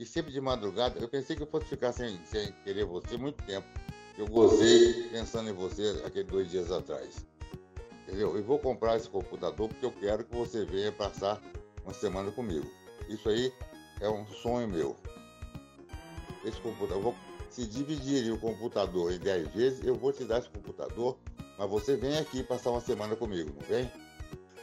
e sempre de madrugada. Eu pensei que eu fosse ficar sem, sem querer você muito tempo. Eu gozei pensando em você aqueles dois dias atrás. Entendeu? E vou comprar esse computador porque eu quero que você venha passar uma semana comigo. Isso aí é um sonho meu. Esse computador, vou, se dividir o computador em 10 vezes, eu vou te dar esse computador, mas você vem aqui passar uma semana comigo, não vem?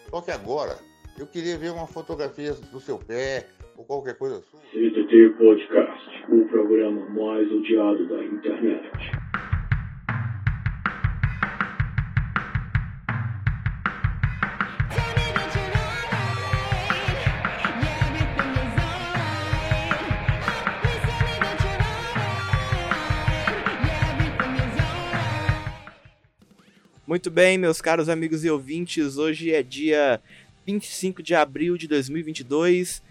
Só que agora, eu queria ver uma fotografia do seu pé, ou qualquer coisa sua. CTT Podcast, o programa mais odiado da internet. Muito bem, meus caros amigos e ouvintes, hoje é dia 25 de abril de 2022,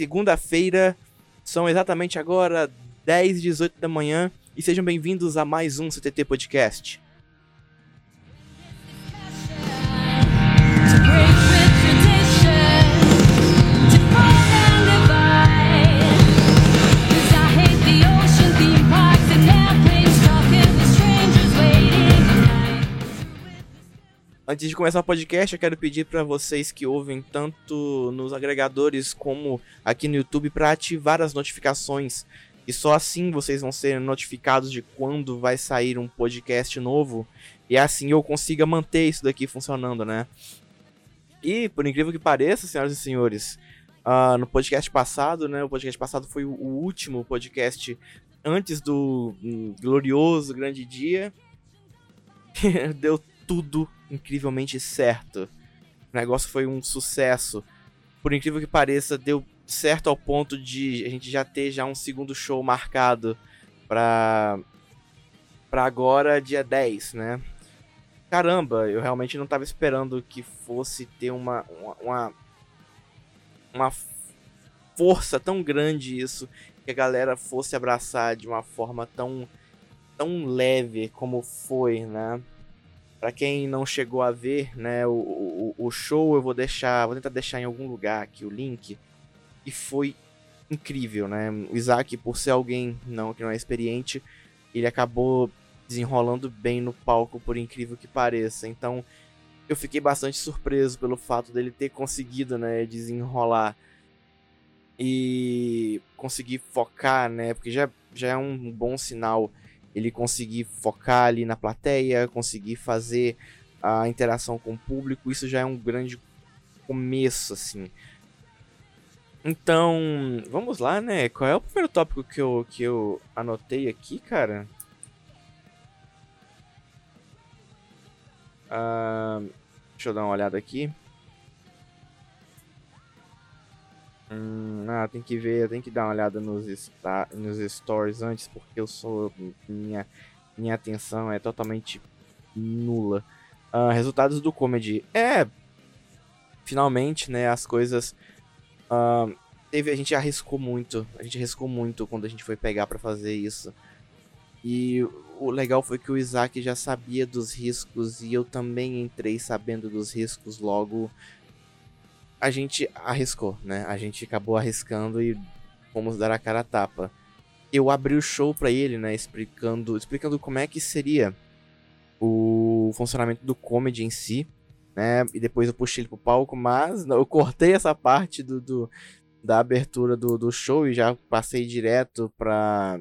segunda-feira, são exatamente agora 10 e 18 da manhã, e sejam bem-vindos a mais um CTT Podcast. Antes de começar o podcast, eu quero pedir para vocês que ouvem tanto nos agregadores como aqui no YouTube para ativar as notificações. E só assim vocês vão ser notificados de quando vai sair um podcast novo. E assim eu consiga manter isso daqui funcionando, né? E, por incrível que pareça, senhoras e senhores, uh, no podcast passado, né? O podcast passado foi o, último podcast antes do um, glorioso grande dia. Deu tudo incrivelmente certo. O negócio foi um sucesso. Por incrível que pareça, deu certo ao ponto de a gente já ter já um segundo show marcado pra, pra agora, dia 10, né? Caramba, eu realmente não tava esperando que fosse ter uma, uma, uma força tão grande isso, que a galera fosse abraçar de uma forma tão, tão leve como foi, né? Para quem não chegou a ver, né, o, o, o, show eu vou deixar, vou tentar deixar em algum lugar aqui o link. E foi incrível, né? O Isaac, por ser alguém não que não é experiente, ele acabou desenrolando bem no palco, por incrível que pareça. Então, eu fiquei bastante surpreso pelo fato dele ter conseguido, né, desenrolar e conseguir focar, né? Porque já, já é um bom sinal ele conseguir focar ali na plateia, conseguir fazer a interação com o público, isso já é um grande começo, assim. Então, vamos lá, né? Qual é o primeiro tópico que eu, que eu anotei aqui, cara? Uh, deixa eu dar uma olhada aqui. Hum, ah, tem que ver, tem que dar uma olhada nos, sta nos stories antes, porque eu sou. Minha, minha atenção é totalmente nula. Uh, resultados do comedy. É. Finalmente, né? As coisas. Uh, teve, a gente arriscou muito. A gente arriscou muito quando a gente foi pegar para fazer isso. E o legal foi que o Isaac já sabia dos riscos e eu também entrei sabendo dos riscos logo a gente arriscou, né? A gente acabou arriscando e fomos dar a cara a tapa. Eu abri o show para ele, né? Explicando, explicando como é que seria o funcionamento do comedy em si, né? E depois eu puxei ele pro palco, mas eu cortei essa parte do, do da abertura do, do show e já passei direto pra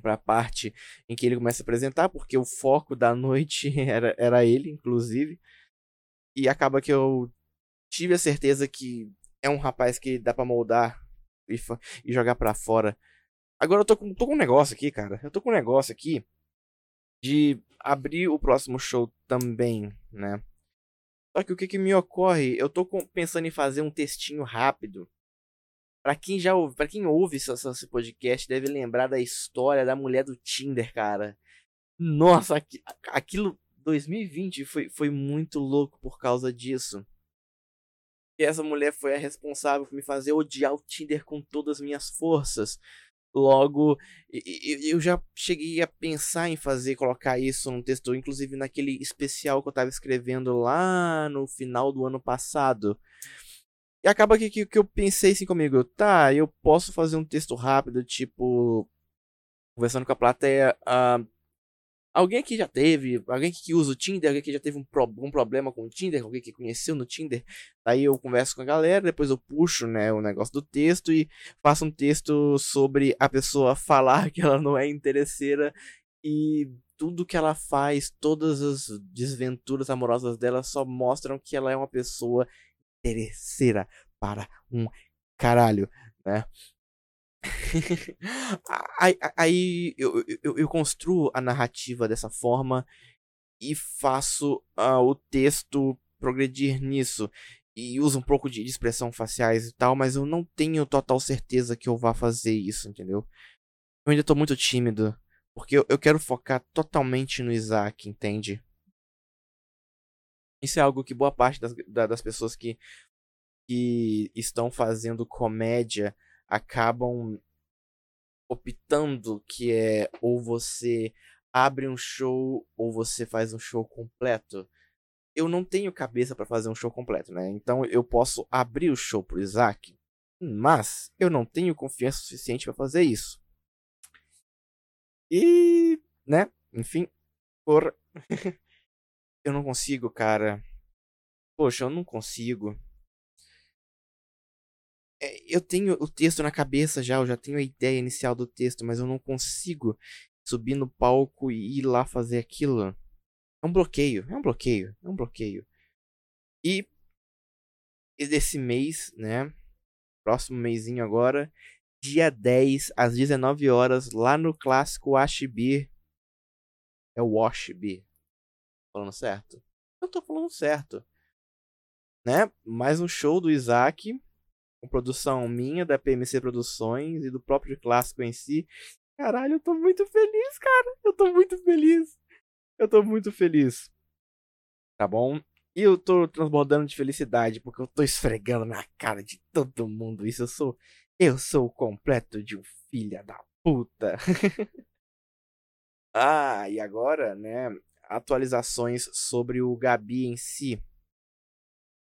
pra parte em que ele começa a apresentar, porque o foco da noite era, era ele, inclusive. E acaba que eu tive a certeza que é um rapaz que dá para moldar e, e jogar para fora. Agora eu tô com, tô com um negócio aqui, cara. Eu tô com um negócio aqui de abrir o próximo show também, né? Só que o que, que me ocorre? Eu tô com, pensando em fazer um textinho rápido. Para quem já ouve, para quem ouve esse, esse podcast, deve lembrar da história da mulher do Tinder, cara. Nossa, aquilo 2020 foi, foi muito louco por causa disso. E essa mulher foi a responsável por me fazer odiar o Tinder com todas as minhas forças. Logo, eu já cheguei a pensar em fazer, colocar isso num texto, inclusive naquele especial que eu tava escrevendo lá no final do ano passado. E acaba que, que, que eu pensei assim comigo, tá, eu posso fazer um texto rápido, tipo, conversando com a plateia. Uh, alguém que já teve, alguém que usa o Tinder, alguém que já teve um, pro, um problema com o Tinder, alguém que conheceu no Tinder. Aí eu converso com a galera, depois eu puxo né, o negócio do texto e faço um texto sobre a pessoa falar que ela não é interesseira e tudo que ela faz, todas as desventuras amorosas dela só mostram que ela é uma pessoa interesseira para um caralho, né? aí, aí eu, eu, eu, construo a narrativa dessa forma e faço uh, o texto progredir nisso. E uso um pouco de expressão faciais e tal, mas eu não tenho total certeza que eu vá fazer isso, entendeu? Eu ainda tô muito tímido porque eu, eu quero focar totalmente no Isaac, entende? Isso é algo que boa parte das, das pessoas que, que estão fazendo comédia acabam optando que é ou você abre um show ou você faz um show completo. Eu não tenho cabeça para fazer um show completo, né? Então eu posso abrir o show pro Isaac, mas eu não tenho confiança suficiente para fazer isso. E, né? Enfim, por. eu não consigo, cara. Poxa, eu não consigo. É, eu tenho o texto na cabeça já, eu já tenho a ideia inicial do texto, mas eu não consigo subir no palco e ir lá fazer aquilo. É um bloqueio, é um bloqueio, é um bloqueio. E, desse mês, né? Próximo mêsinho agora, dia 10, às 19 horas, lá no clássico Ashby. É o Washby. Falando certo? Eu tô falando certo. Né? Mais um show do Isaac. Com produção minha, da PMC Produções e do próprio clássico em si. Caralho, eu tô muito feliz, cara. Eu tô muito feliz. Eu tô muito feliz. Tá bom? E eu tô transbordando de felicidade porque eu tô esfregando na cara de todo mundo. Isso eu sou eu sou o completo de um filho da puta. ah, e agora, né? Atualizações sobre o Gabi em si.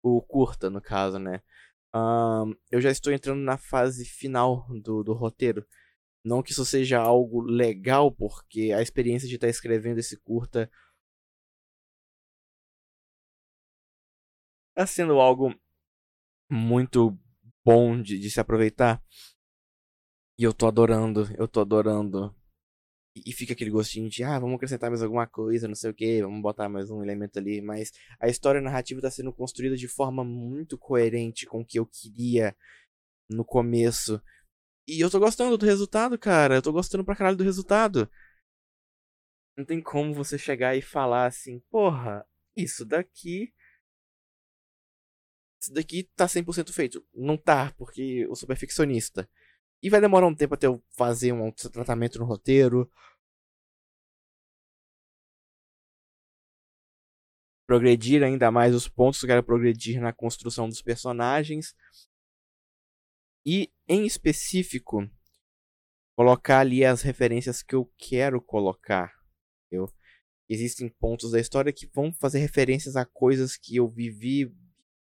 O curta, no caso, né? Um, eu já estou entrando na fase final do, do roteiro. Não que isso seja algo legal, porque a experiência de estar escrevendo esse curta está sendo algo muito bom de, de se aproveitar. E eu tô adorando, eu tô adorando. E, fica aquele gostinho de, ah, vamos acrescentar mais alguma coisa, não sei o que, vamos botar mais um elemento ali. Mas a história narrativa tá sendo construída de forma muito coerente com o que eu queria no começo. E eu tô gostando do resultado, cara. Eu tô gostando pra caralho do resultado. Não tem como você chegar e falar assim, porra, isso daqui isso daqui tá 100% feito. Não tá, porque eu sou perfeccionista. E vai demorar um tempo até eu fazer um tratamento no roteiro. Progredir ainda mais os pontos que eu quero progredir na construção dos personagens. E, em específico, colocar ali as referências que eu quero colocar. Existem pontos da história que vão fazer referências a coisas que eu vivi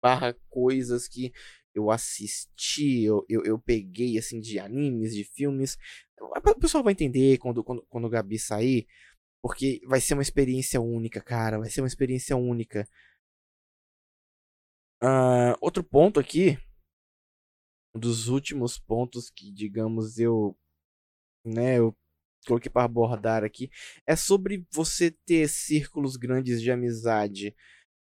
barra coisas que eu assisti, eu, eu, eu, peguei assim de animes, de filmes. O pessoal vai entender quando, quando, quando o Gabi sair, porque vai ser uma experiência única, cara. Vai ser uma experiência única. Uh, outro ponto aqui, um dos últimos pontos que, digamos, eu, né, eu coloquei para abordar aqui, é sobre você ter círculos grandes de amizade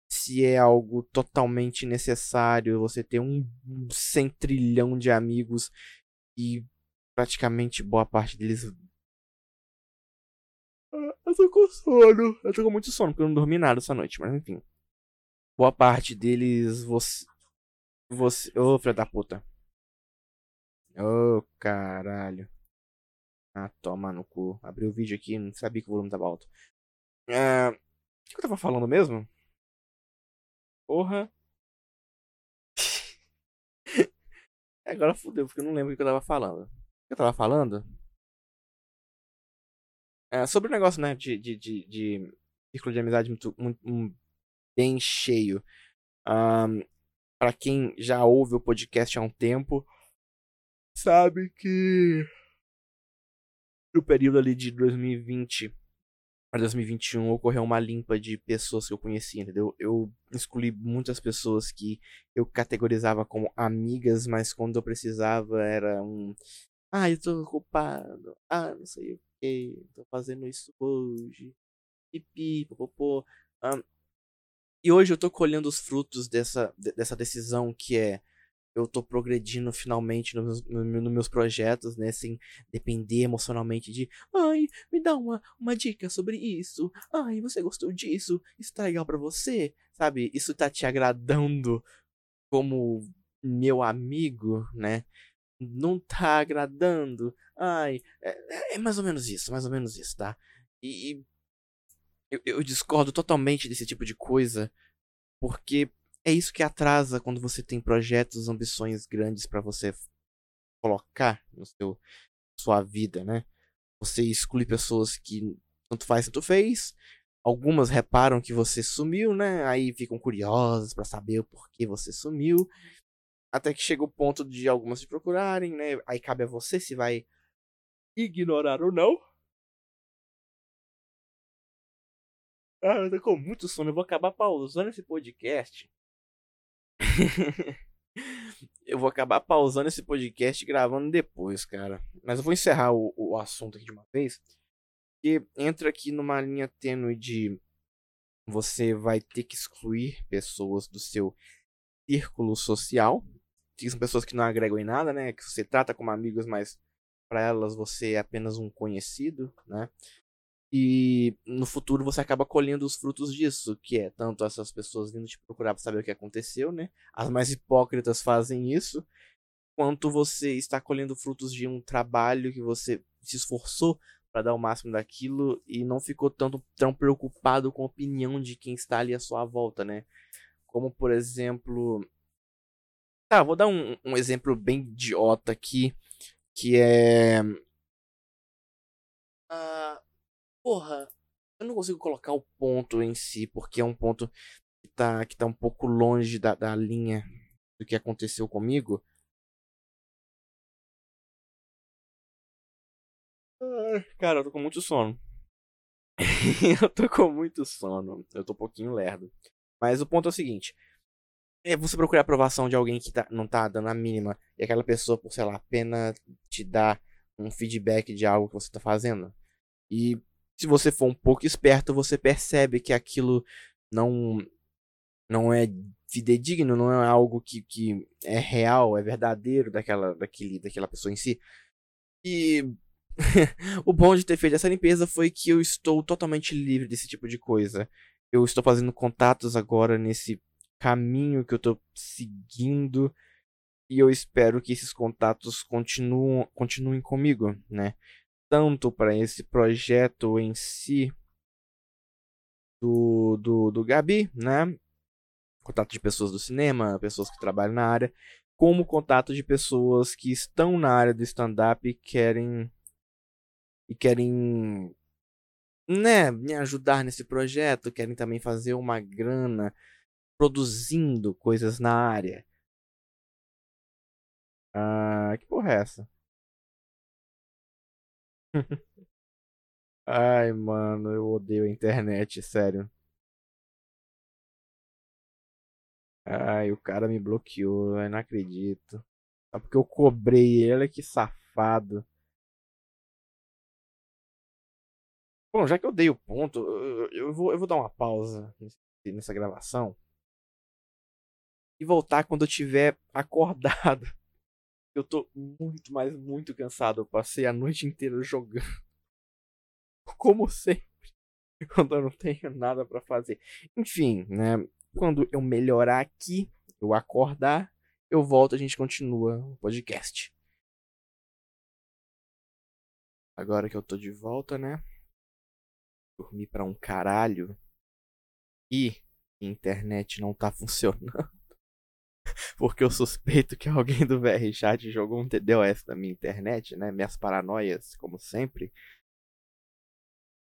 se é algo totalmente necessário você ter um centrilhão de amigos e praticamente boa parte deles. Ah, eu tô com sono. Eu tô com muito sono porque eu não dormi nada essa noite, mas enfim. Boa parte deles você. Você. Ô, oh, filho da puta. Ô, oh, caralho. Ah, toma no cu. Abri o vídeo aqui, não sabia que o volume tava alto. É... O que eu tava falando mesmo? Porra. Agora fudeu, porque eu não lembro o que eu tava falando. O que eu tava falando? É, sobre o negócio, né, de, de, de, de círculo de amizade muito, muito, muito bem cheio. Um, para quem já ouve o podcast há um tempo, sabe que no período ali de 2020 para 2021 ocorreu uma limpa de pessoas que eu conhecia, entendeu? Eu excluí muitas pessoas que eu categorizava como amigas, mas quando eu precisava era um. Ah, eu tô ocupado. Ah, não sei o que. Tô fazendo isso hoje. Pipi, popopô. E hoje eu tô colhendo os frutos dessa, dessa decisão que é eu tô progredindo finalmente nos, nos, nos, meus projetos, né? Sem depender emocionalmente de ai, me dá uma, uma dica sobre isso. Ai, você gostou disso? Isso tá legal pra você? Sabe? Isso tá te agradando como meu amigo, né? Não tá agradando. Ai, é, é mais ou menos isso, mais ou menos isso, tá? E, e eu, eu discordo totalmente desse tipo de coisa, porque é isso que atrasa quando você tem projetos, ambições grandes para você colocar no seu sua vida, né? Você exclui pessoas que tanto faz, tanto fez. Algumas reparam que você sumiu, né? Aí ficam curiosas para saber o porquê você sumiu. Até que chega o ponto de algumas te procurarem, né? Aí cabe a você se vai ignorar ou não. Ah, eu tô com muito sono. Eu vou acabar pausando esse podcast eu vou acabar pausando esse podcast e gravando depois, cara. Mas eu vou encerrar o, o assunto aqui de uma vez. Que entra aqui numa linha tênue de você vai ter que excluir pessoas do seu círculo social. Que são pessoas que não agregam em nada, né? Que você trata como amigos, mas para elas você é apenas um conhecido, né? E no futuro você acaba colhendo os frutos disso, que é tanto essas pessoas vindo te procurar para saber o que aconteceu, né? As mais hipócritas fazem isso, quanto você está colhendo frutos de um trabalho que você se esforçou para dar o máximo daquilo e não ficou tanto tão preocupado com a opinião de quem está ali à sua volta, né? Como por exemplo, tá, vou dar um, um exemplo bem idiota aqui, que é uh, Porra, eu não consigo colocar o ponto em si, porque é um ponto que tá, que tá um pouco longe da, da linha do que aconteceu comigo. Cara, eu tô com muito sono. eu tô com muito sono. Eu tô um pouquinho lerdo. Mas o ponto é o seguinte. É você procurar a aprovação de alguém que tá, não tá dando a mínima. E aquela pessoa, por, sei lá, apenas te dar um feedback de algo que você tá fazendo. E se você for um pouco esperto, você percebe que aquilo não não é fidedigno, não é algo que, que é real, é verdadeiro daquela, daquele, daquela pessoa em si. E o bom de ter feito essa limpeza foi que eu estou totalmente livre desse tipo de coisa. Eu estou fazendo contatos agora nesse caminho que eu estou seguindo e eu espero que esses contatos continuem, continuem comigo, né? Tanto para esse projeto em si do, do, do Gabi, né? Contato de pessoas do cinema, pessoas que trabalham na área, como contato de pessoas que estão na área do stand-up e querem e querem né, me ajudar nesse projeto, querem também fazer uma grana produzindo coisas na área. Ah, que porra é essa? Ai, mano, eu odeio a internet, sério. Ai, o cara me bloqueou, eu não acredito. Só porque eu cobrei ele, que safado. Bom, já que eu dei o ponto, eu, vou, eu vou dar uma pausa nessa gravação. E voltar quando eu tiver acordado. Eu tô muito, mas muito cansado. Eu passei a noite inteira jogando. Como sempre. Quando eu não tenho nada para fazer. Enfim, né? Quando eu melhorar aqui, eu acordar, eu volto, a gente continua o podcast. Agora que eu tô de volta, né? Dormi para um caralho. E internet não tá funcionando. porque eu suspeito que alguém do VRChat jogou um TDOS na minha internet, né? Minhas paranoias, como sempre.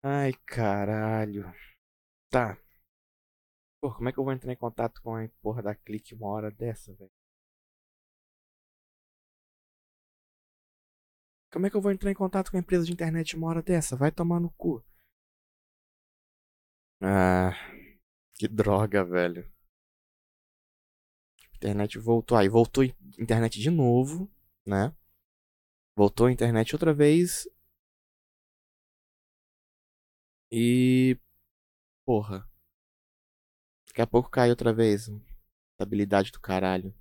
Ai, caralho. Tá. Pô, como é que eu vou entrar em contato com a porra da clique uma hora dessa, velho? Como é que eu vou entrar em contato com a empresa de internet uma hora dessa? Vai tomar no cu. Ah, que droga, velho. Internet voltou. Aí voltou internet de novo, né? Voltou a internet outra vez. E. Porra. Daqui a pouco cai outra vez. Estabilidade do caralho.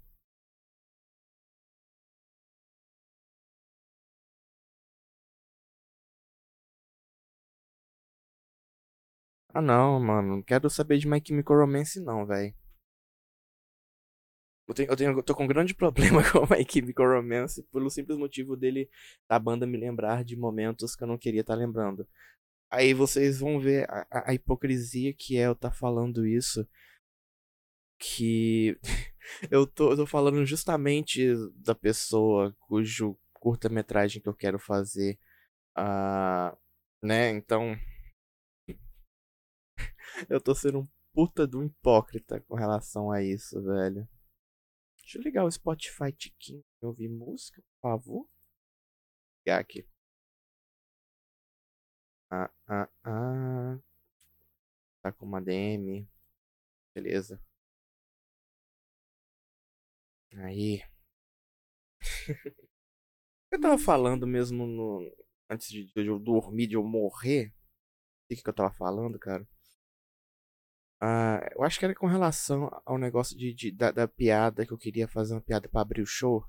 Ah não, mano. Não quero saber de My Chemical Romance não, velho. Eu, tenho, eu, tenho, eu tô com um grande problema com My Chemical Romance pelo simples motivo dele, da banda me lembrar de momentos que eu não queria estar tá lembrando. Aí vocês vão ver a, a, a hipocrisia que é eu estar tá falando isso. Que eu tô, eu tô falando justamente da pessoa cujo curta-metragem que eu quero fazer. Uh, né? Então. eu tô sendo um puta do hipócrita com relação a isso, velho. Deixa eu ligar o Spotify Tiquinho pra ouvir música, por favor. Ligar aqui. Ah, ah, ah. Tá com uma DM. Beleza. Aí. eu tava falando mesmo no. Antes de, eu dormir, de eu morrer. O que, que eu tava falando, cara? Ah, eu acho que era com relação ao negócio de, de da, da, piada que eu queria fazer uma piada para abrir o show.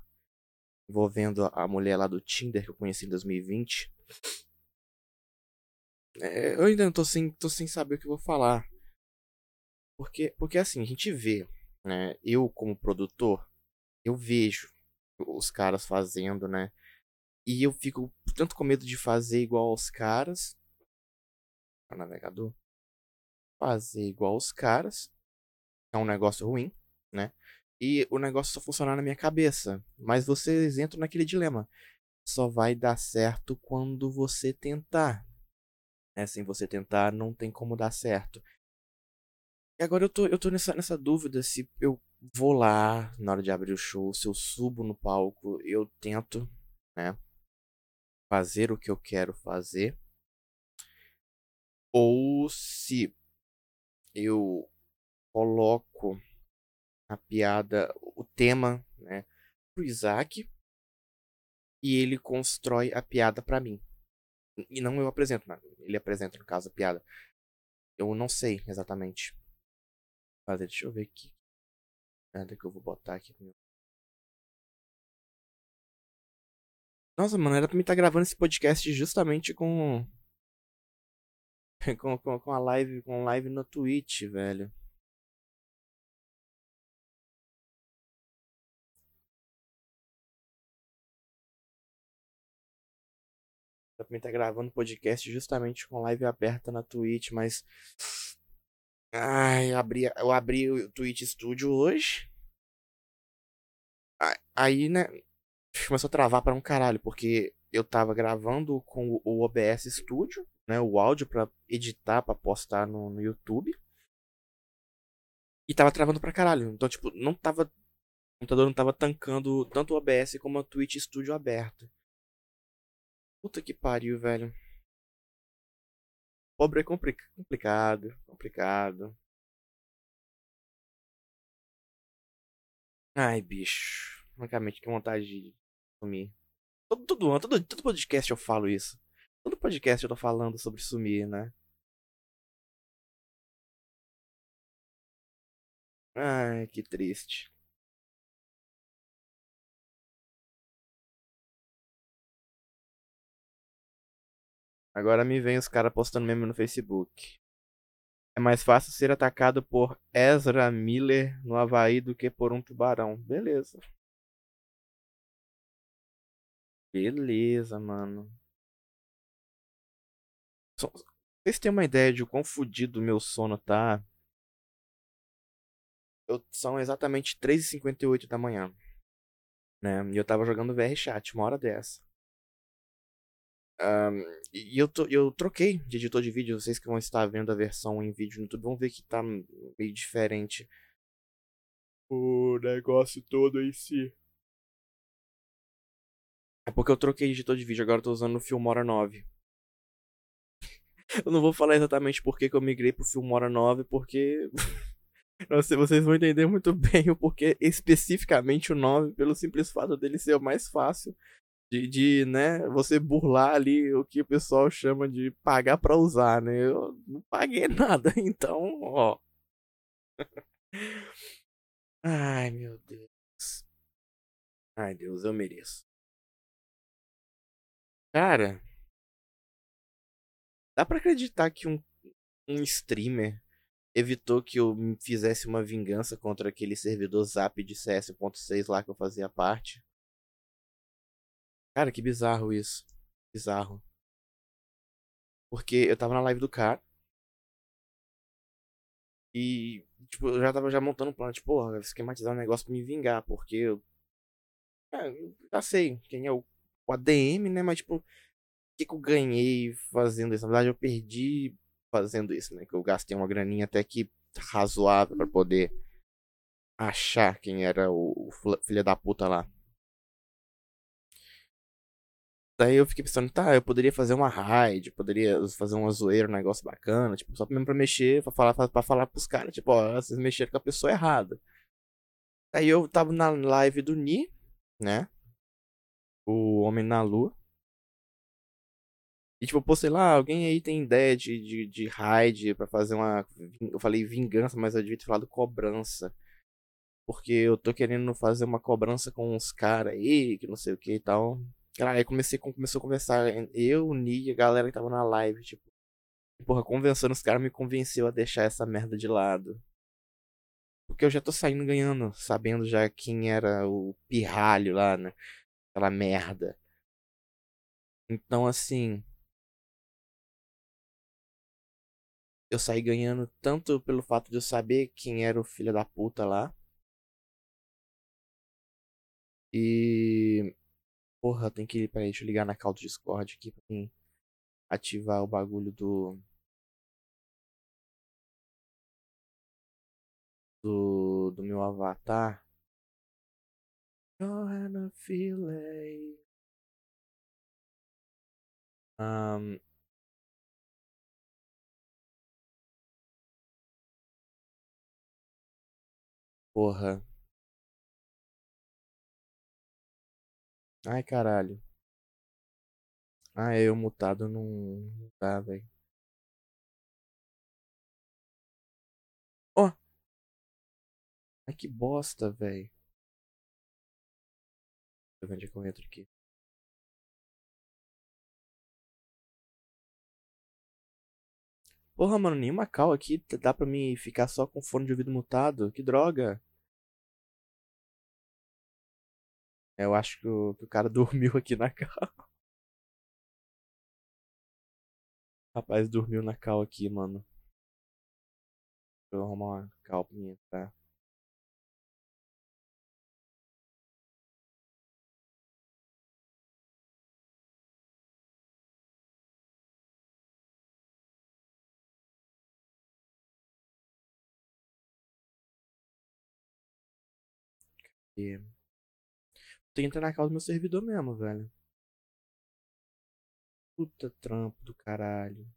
Envolvendo a mulher lá do Tinder que eu conheci em 2020. É, eu ainda tô sem, tô sem saber o que vou falar. Porque, porque assim, a gente vê, né? Eu, como produtor, eu vejo os caras fazendo, né? E eu fico tanto com medo de fazer igual aos caras. O navegador. Fazer igual aos caras. É um negócio ruim, né? E o negócio só funcionar na minha cabeça. Mas vocês entram naquele dilema. Só vai dar certo quando você tentar. Né? Sem você tentar, não tem como dar certo. E agora eu tô, eu tô nessa, nessa dúvida se eu vou lá na hora de abrir o show, se eu subo no palco, eu tento, né? Fazer o que eu quero fazer. Ou se eu coloco a piada, o tema, né, pro Isaac e ele constrói a piada para mim. E não eu apresento, né? ele apresenta, no caso, a piada. Eu não sei exatamente fazer. Deixa eu ver aqui. Nada que eu vou botar aqui. Nossa, mano, era pra mim estar tá gravando esse podcast justamente com. com, com, com a live, com live no Twitch, velho. Também tá gravando podcast justamente com live aberta na Twitch, mas. Ai, eu abri, eu abri o Twitch Studio hoje. Aí, né. Começou a travar para um caralho, porque eu tava gravando com o OBS Studio, né? O áudio para editar, para postar no, no YouTube. E tava travando pra caralho. Então, tipo, não tava. O computador não tava tancando tanto o OBS como a Twitch Studio aberto. Puta que pariu, velho. Pobre é complicado, complicado. Ai, bicho. Francamente, que vontade de sumir. Todo, todo ano, todo, todo podcast eu falo isso. Todo podcast eu tô falando sobre sumir, né? Ai, que triste. Agora me vem os caras postando meme no Facebook. É mais fácil ser atacado por Ezra Miller no Havaí do que por um tubarão. Beleza. Beleza, mano. Vocês têm uma ideia de quão fudido meu sono tá? Eu, são exatamente 3h58 da manhã. Né? E eu tava jogando VR Chat uma hora dessa. Um, e eu, to, eu troquei de editor de vídeo. Vocês que vão estar vendo a versão em vídeo no YouTube vão ver que tá meio diferente o negócio todo em si. É porque eu troquei de editor de vídeo, agora eu tô usando o Filmora 9. Eu não vou falar exatamente por que, eu migrei pro Filmora 9, porque. Vocês vão entender muito bem o porquê, especificamente o 9, pelo simples fato dele ser o mais fácil de, de, né, você burlar ali o que o pessoal chama de pagar pra usar, né? Eu não paguei nada, então, ó. Ai, meu Deus. Ai, Deus, eu mereço. Cara, dá pra acreditar que um, um streamer evitou que eu fizesse uma vingança contra aquele servidor zap de CS.6 lá que eu fazia parte? Cara, que bizarro isso. Bizarro. Porque eu tava na live do cara. E, tipo, eu já tava já montando um plano, tipo, porra, esquematizar um negócio pra me vingar, porque eu. É, eu já sei quem é o, o ADM, né? Mas, tipo, que, que eu ganhei fazendo isso? Na verdade, eu perdi fazendo isso, né? Que eu gastei uma graninha até que razoável para poder achar quem era o, filho da puta lá. Daí eu fiquei pensando, tá, eu poderia fazer uma raid, poderia fazer uma zoeira, um negócio bacana, tipo, só mesmo pra mexer, pra falar, pra, pra falar pros caras, tipo, ó, vocês mexeram com a pessoa errada. Aí eu tava na live do Ni, né? O Homem na Lua. E tipo, pô, sei lá, alguém aí tem ideia de, de, de raid pra fazer uma. Eu falei vingança, mas eu devia ter falado cobrança. Porque eu tô querendo fazer uma cobrança com uns caras aí, que não sei o que e tal. Cara, aí comecei, começou a conversar. Eu, o Ni e a galera que tava na live, tipo. Porra, conversando, os caras me convenceu a deixar essa merda de lado. Porque eu já tô saindo ganhando, sabendo já quem era o pirralho lá, né? Aquela merda. Então, assim. Eu saí ganhando tanto pelo fato de eu saber quem era o filho da puta lá. E Porra, tem que. Peraí, deixa eu ligar na call do Discord aqui pra mim ativar o bagulho do. Do, do meu avatar. Johanna Feeling. Um, porra. Ai, caralho. Ah, eu mutado não, não dá, velho. Ó. Oh. Ai, que bosta, velho. Deixa eu ver onde é que eu entro aqui. Porra, mano, nenhuma cal aqui dá pra mim ficar só com fone de ouvido mutado. Que droga. Eu acho que o, que o cara dormiu aqui na cal. Rapaz, dormiu na cal aqui, mano. Deixa eu arrumar uma cal pra mim entrar. Cadê? Entrar na causa do meu servidor mesmo, velho. Puta trampo do caralho.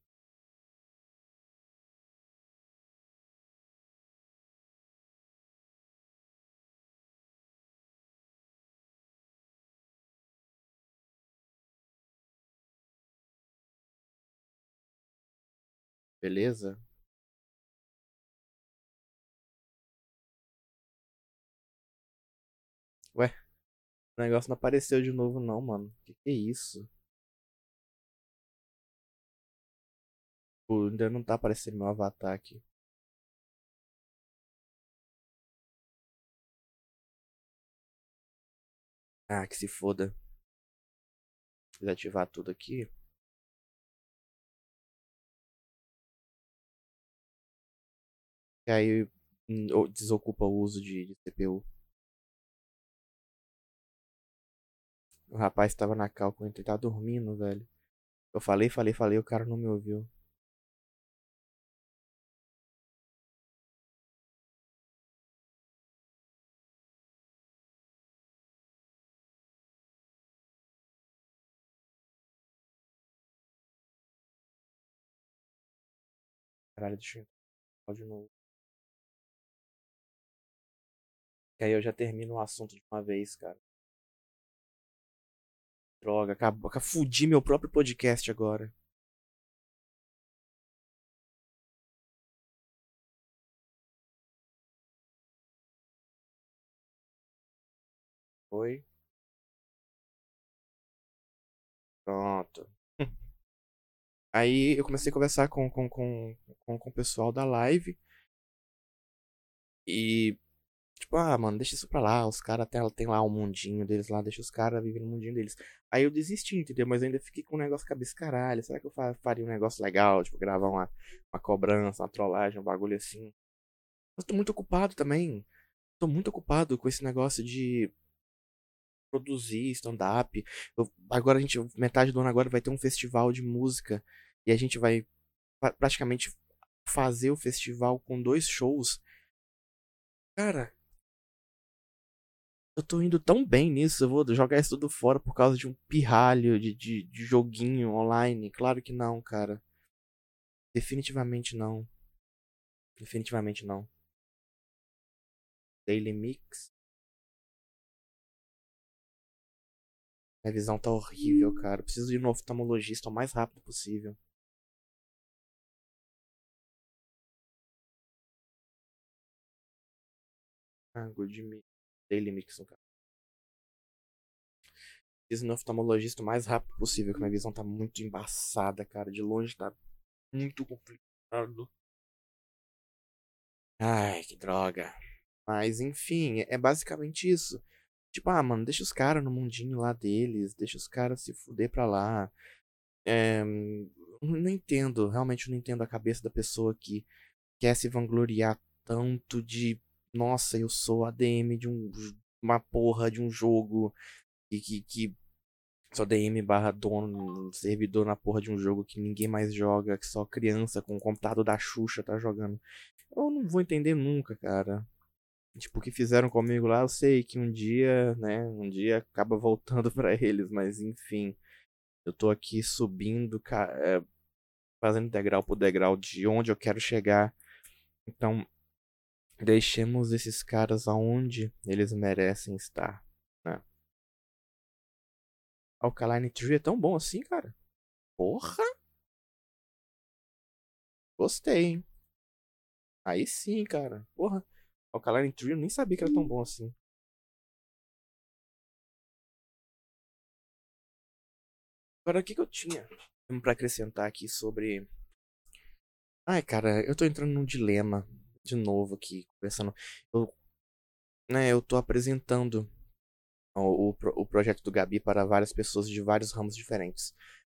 Beleza? O negócio não apareceu de novo não, mano. Que que é isso? Pô, ainda não tá aparecendo meu avatar aqui. Ah, que se foda. Desativar tudo aqui. E aí hum, desocupa o uso de, de CPU. O rapaz tava na cal ele tava dormindo, velho. Eu falei, falei, falei, o cara não me ouviu. Caralho, deixa eu de novo. Que aí eu já termino o assunto de uma vez, cara. Droga, acabou. Fudi meu próprio podcast agora. Oi? Pronto. Aí eu comecei a conversar com, com, com, com, com o pessoal da live. E. Tipo, ah, mano, deixa isso pra lá. Os caras tem, tem lá o um mundinho deles lá, deixa os caras vivendo no mundinho deles. Aí eu desisti, entendeu? Mas eu ainda fiquei com um negócio cabeça caralho. Será que eu faria um negócio legal? Tipo, gravar uma, uma cobrança, uma trollagem, um bagulho assim. Mas tô muito ocupado também. Tô muito ocupado com esse negócio de produzir stand-up. Agora a gente, metade do ano agora vai ter um festival de música e a gente vai praticamente fazer o festival com dois shows. Cara, eu tô indo tão bem nisso, eu vou jogar isso tudo fora por causa de um pirralho de, de, de joguinho online? Claro que não, cara. Definitivamente não. Definitivamente não. Daily Mix. Minha visão tá horrível, cara. preciso ir no oftalmologista o mais rápido possível. Ah, me. Daily Mix, no caso. Ir no oftalmologista o mais rápido possível, que minha visão tá muito embaçada, cara. De longe tá muito complicado. Ai, que droga. Mas enfim, é basicamente isso. Tipo, ah, mano, deixa os caras no mundinho lá deles, deixa os caras se fuder pra lá. É, não entendo, realmente não entendo a cabeça da pessoa que quer se vangloriar tanto de, nossa, eu sou ADM de um, uma porra de um jogo e que, que sou DM barra dono, servidor na porra de um jogo que ninguém mais joga, que só criança com o computador da Xuxa tá jogando. Eu não vou entender nunca, cara. Tipo, o que fizeram comigo lá, eu sei que um dia, né, um dia acaba voltando para eles, mas enfim. Eu tô aqui subindo, é, fazendo degrau por degrau de onde eu quero chegar. Então, deixemos esses caras aonde eles merecem estar, né? Alkaline Tree é tão bom assim, cara. Porra! Gostei, hein? Aí sim, cara. Porra. Alkaline Trio nem sabia que era tão bom assim. Agora, o que, que eu tinha para acrescentar aqui sobre. Ai, cara, eu tô entrando num dilema de novo aqui, conversando. Eu, né, eu tô apresentando o, o, o projeto do Gabi para várias pessoas de vários ramos diferentes.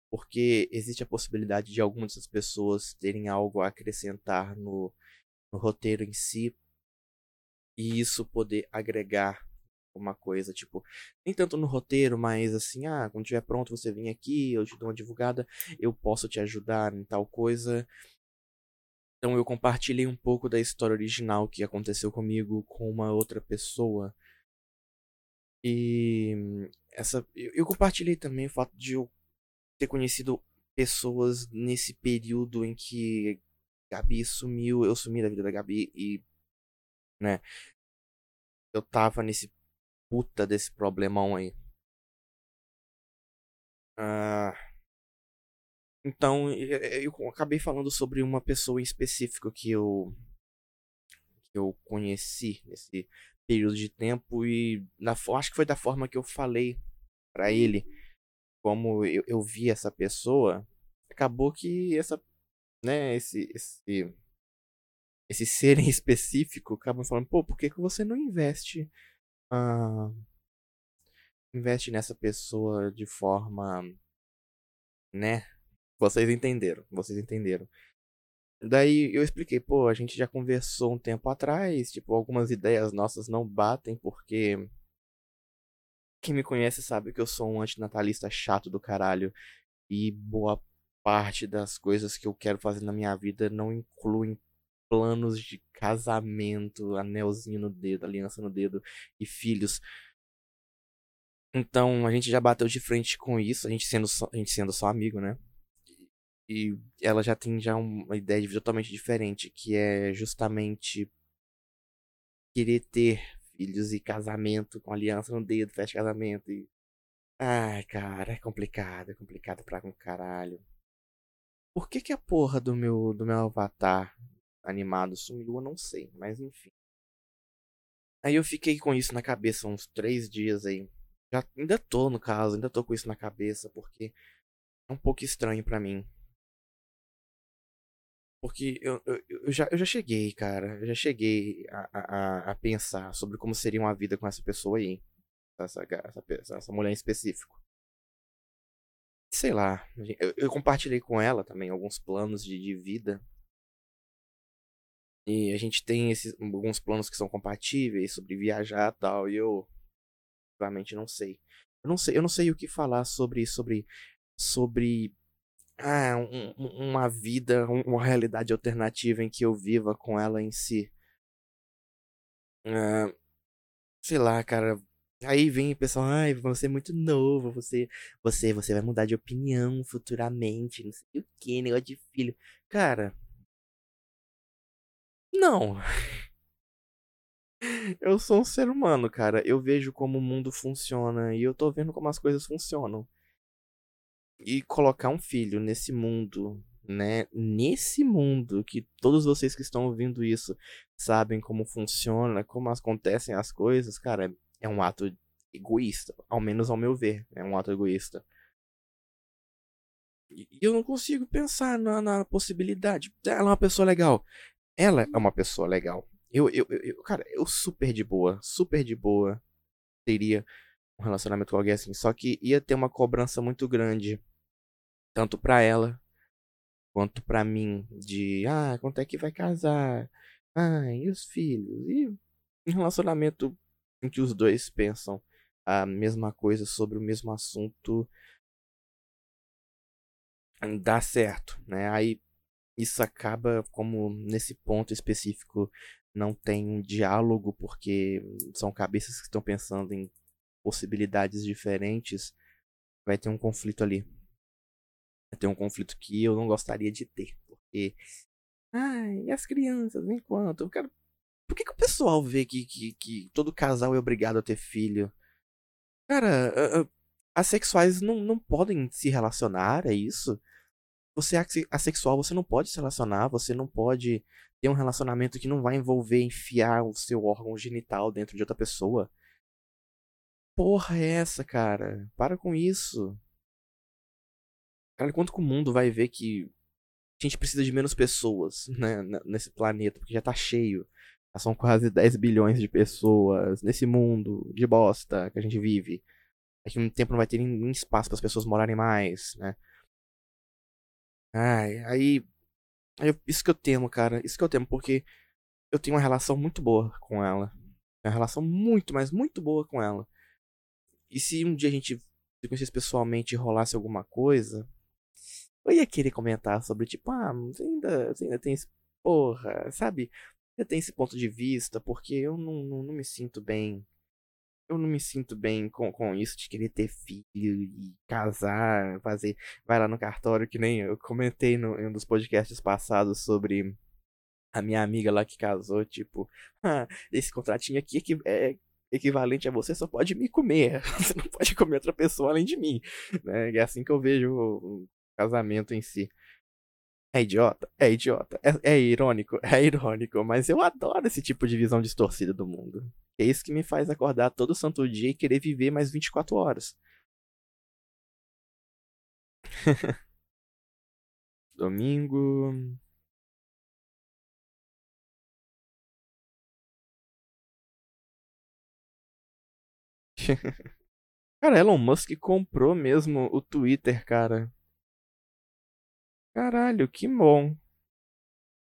Porque existe a possibilidade de algumas dessas pessoas terem algo a acrescentar no, no roteiro em si e isso poder agregar uma coisa, tipo, nem tanto no roteiro, mas assim, ah, quando estiver pronto você vem aqui, eu te dou uma divulgada, eu posso te ajudar em tal coisa. Então eu compartilhei um pouco da história original que aconteceu comigo com uma outra pessoa. E essa eu compartilhei também o fato de eu ter conhecido pessoas nesse período em que Gabi sumiu, eu sumi da vida da Gabi e né? Eu tava nesse puta desse problemão aí. Ah, então, eu acabei falando sobre uma pessoa em específico que eu que eu conheci nesse período de tempo e na, acho que foi da forma que eu falei para ele como eu, eu vi essa pessoa, acabou que essa né, esse esse esse ser em específico acabam falando, pô, por que, que você não investe uh, investe nessa pessoa de forma né? Vocês entenderam, vocês entenderam. Daí eu expliquei, pô, a gente já conversou um tempo atrás, tipo, algumas ideias nossas não batem porque quem me conhece sabe que eu sou um antinatalista chato do caralho E boa parte das coisas que eu quero fazer na minha vida não incluem planos de casamento, anelzinho no dedo, aliança no dedo e filhos. Então a gente já bateu de frente com isso, a gente sendo só, a gente sendo só amigo, né? E ela já tem já uma ideia de totalmente diferente, que é justamente querer ter filhos e casamento com aliança no dedo, de casamento e Ai, cara, é complicado, é complicado pra um caralho. Por que que a porra do meu do meu avatar animado sumiu, eu não sei, mas enfim. Aí eu fiquei com isso na cabeça uns três dias aí. Já ainda tô no caso, ainda tô com isso na cabeça porque é um pouco estranho para mim. Porque eu, eu, eu, já, eu já cheguei, cara. Eu já cheguei a, a, a pensar sobre como seria uma vida com essa pessoa aí. Essa, essa, essa mulher em específico. Sei lá. Eu, eu compartilhei com ela também alguns planos de, de vida. E a gente tem esses, alguns planos que são compatíveis sobre viajar e tal. E eu. Realmente não sei. Eu não sei, eu não sei o que falar sobre. sobre. sobre ah, um, uma vida, uma realidade alternativa em que eu viva com ela em si. Ah, sei lá, cara. Aí vem o pessoal, ai, você é muito novo, você, você, você vai mudar de opinião futuramente, não sei o que, negócio de filho. Cara, não. Eu sou um ser humano, cara. Eu vejo como o mundo funciona e eu tô vendo como as coisas funcionam e colocar um filho nesse mundo, né? Nesse mundo que todos vocês que estão ouvindo isso sabem como funciona, como acontecem as coisas, cara, é um ato egoísta, ao menos ao meu ver, é um ato egoísta. E eu não consigo pensar na, na possibilidade. Ela é uma pessoa legal. Ela é uma pessoa legal. Eu, eu, eu, cara, eu super de boa, super de boa teria um relacionamento com alguém assim. Só que ia ter uma cobrança muito grande. Tanto pra ela quanto pra mim. De ah, quanto é que vai casar? Ah, e os filhos? E um relacionamento em que os dois pensam a mesma coisa sobre o mesmo assunto dá certo, né? Aí isso acaba como nesse ponto específico não tem um diálogo porque são cabeças que estão pensando em possibilidades diferentes, vai ter um conflito ali. Vai ter um conflito que eu não gostaria de ter. Porque. Ai, e as crianças, enquanto? Eu quero. Por que, que o pessoal vê que, que, que todo casal é obrigado a ter filho? Cara, assexuais não, não podem se relacionar, é isso? Você é assexual, você não pode se relacionar, você não pode ter um relacionamento que não vai envolver enfiar o seu órgão genital dentro de outra pessoa porra é essa, cara? Para com isso. Cara, quanto que o mundo vai ver que a gente precisa de menos pessoas, né, nesse planeta, porque já tá cheio. Já são quase 10 bilhões de pessoas nesse mundo de bosta que a gente vive. Daqui um tempo não vai ter nem espaço para as pessoas morarem mais, né? Ai, aí. Isso que eu temo, cara. Isso que eu temo, porque eu tenho uma relação muito boa com ela. Uma relação muito, mas muito boa com ela. E se um dia a gente se conhecesse pessoalmente e rolasse alguma coisa, eu ia querer comentar sobre, tipo, ah, você ainda, você ainda tem esse. Porra, sabe? Ainda tem esse ponto de vista, porque eu não, não, não me sinto bem. Eu não me sinto bem com, com isso de querer ter filho e casar, fazer. Vai lá no cartório, que nem eu comentei no, em um dos podcasts passados sobre a minha amiga lá que casou, tipo, ah, esse contratinho aqui é, que é, equivalente a você só pode me comer. Você não pode comer outra pessoa além de mim. Né? É assim que eu vejo o casamento em si. É idiota? É idiota. É, é irônico? É irônico. Mas eu adoro esse tipo de visão distorcida do mundo. É isso que me faz acordar todo santo dia e querer viver mais 24 horas. Domingo. cara, Elon Musk comprou mesmo o Twitter, cara. Caralho, que bom.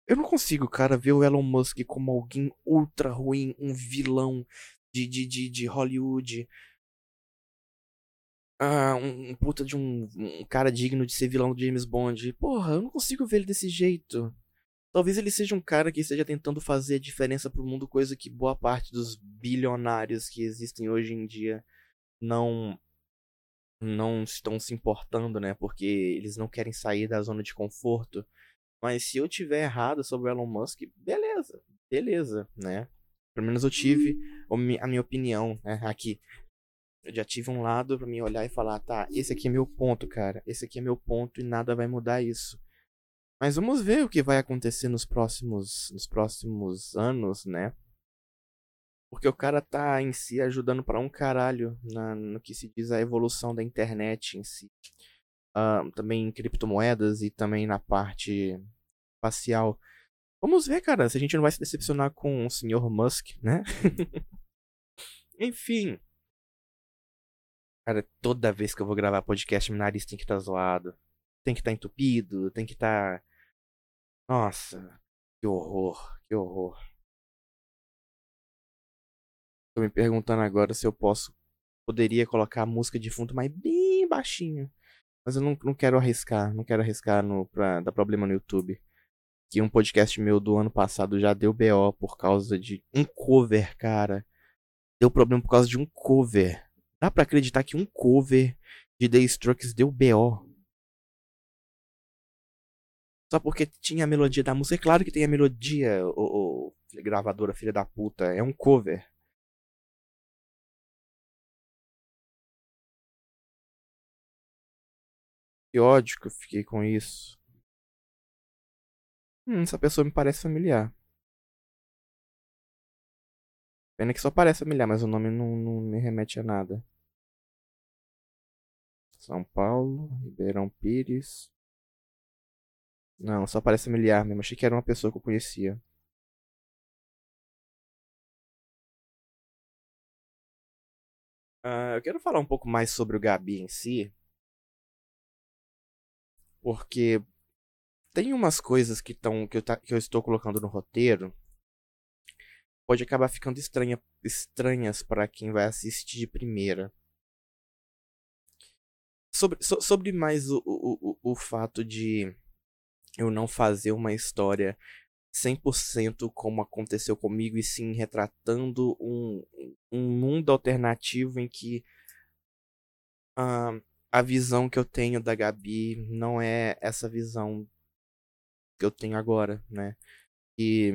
Eu não consigo, cara, ver o Elon Musk como alguém ultra ruim, um vilão de, de, de, de Hollywood. ah, um, um puta de um, um cara digno de ser vilão do James Bond. Porra, eu não consigo ver ele desse jeito. Talvez ele seja um cara que esteja tentando fazer a diferença pro mundo, coisa que boa parte dos bilionários que existem hoje em dia não não estão se importando, né? Porque eles não querem sair da zona de conforto. Mas se eu tiver errado sobre o Elon Musk, beleza, beleza, né? Pelo menos eu tive a minha opinião, né? Aqui. Eu já tive um lado para mim olhar e falar, tá, esse aqui é meu ponto, cara. Esse aqui é meu ponto e nada vai mudar isso. Mas vamos ver o que vai acontecer nos próximos, nos próximos anos, né? Porque o cara tá em si ajudando para um caralho na, no que se diz a evolução da internet em si. Uh, também em criptomoedas e também na parte espacial. Vamos ver, cara, se a gente não vai se decepcionar com o Sr. Musk, né? Enfim. Cara, toda vez que eu vou gravar podcast, meu nariz tem que estar tá zoado. Tem que estar tá entupido, tem que estar tá nossa, que horror, que horror. Tô me perguntando agora se eu posso. Poderia colocar a música de fundo, mas bem baixinho. Mas eu não, não quero arriscar, não quero arriscar no, pra dar problema no YouTube. Que um podcast meu do ano passado já deu BO por causa de um cover, cara. Deu problema por causa de um cover. Dá pra acreditar que um cover de The Strokes deu BO. Só porque tinha a melodia da música. É claro que tem a melodia, o, o gravadora filha da puta. É um cover. Que ódio que eu fiquei com isso. Hum, essa pessoa me parece familiar. Pena que só parece familiar, mas o nome não, não me remete a nada. São Paulo, Ribeirão Pires. Não, só parece familiar mesmo. Achei que era uma pessoa que eu conhecia. Uh, eu quero falar um pouco mais sobre o Gabi em si. Porque tem umas coisas que, tão, que, eu, que eu estou colocando no roteiro. Pode acabar ficando estranha, estranhas para quem vai assistir de primeira. Sobre, so, sobre mais o, o, o, o fato de eu não fazer uma história 100% como aconteceu comigo, e sim retratando um, um mundo alternativo em que uh, a visão que eu tenho da Gabi não é essa visão que eu tenho agora, né? E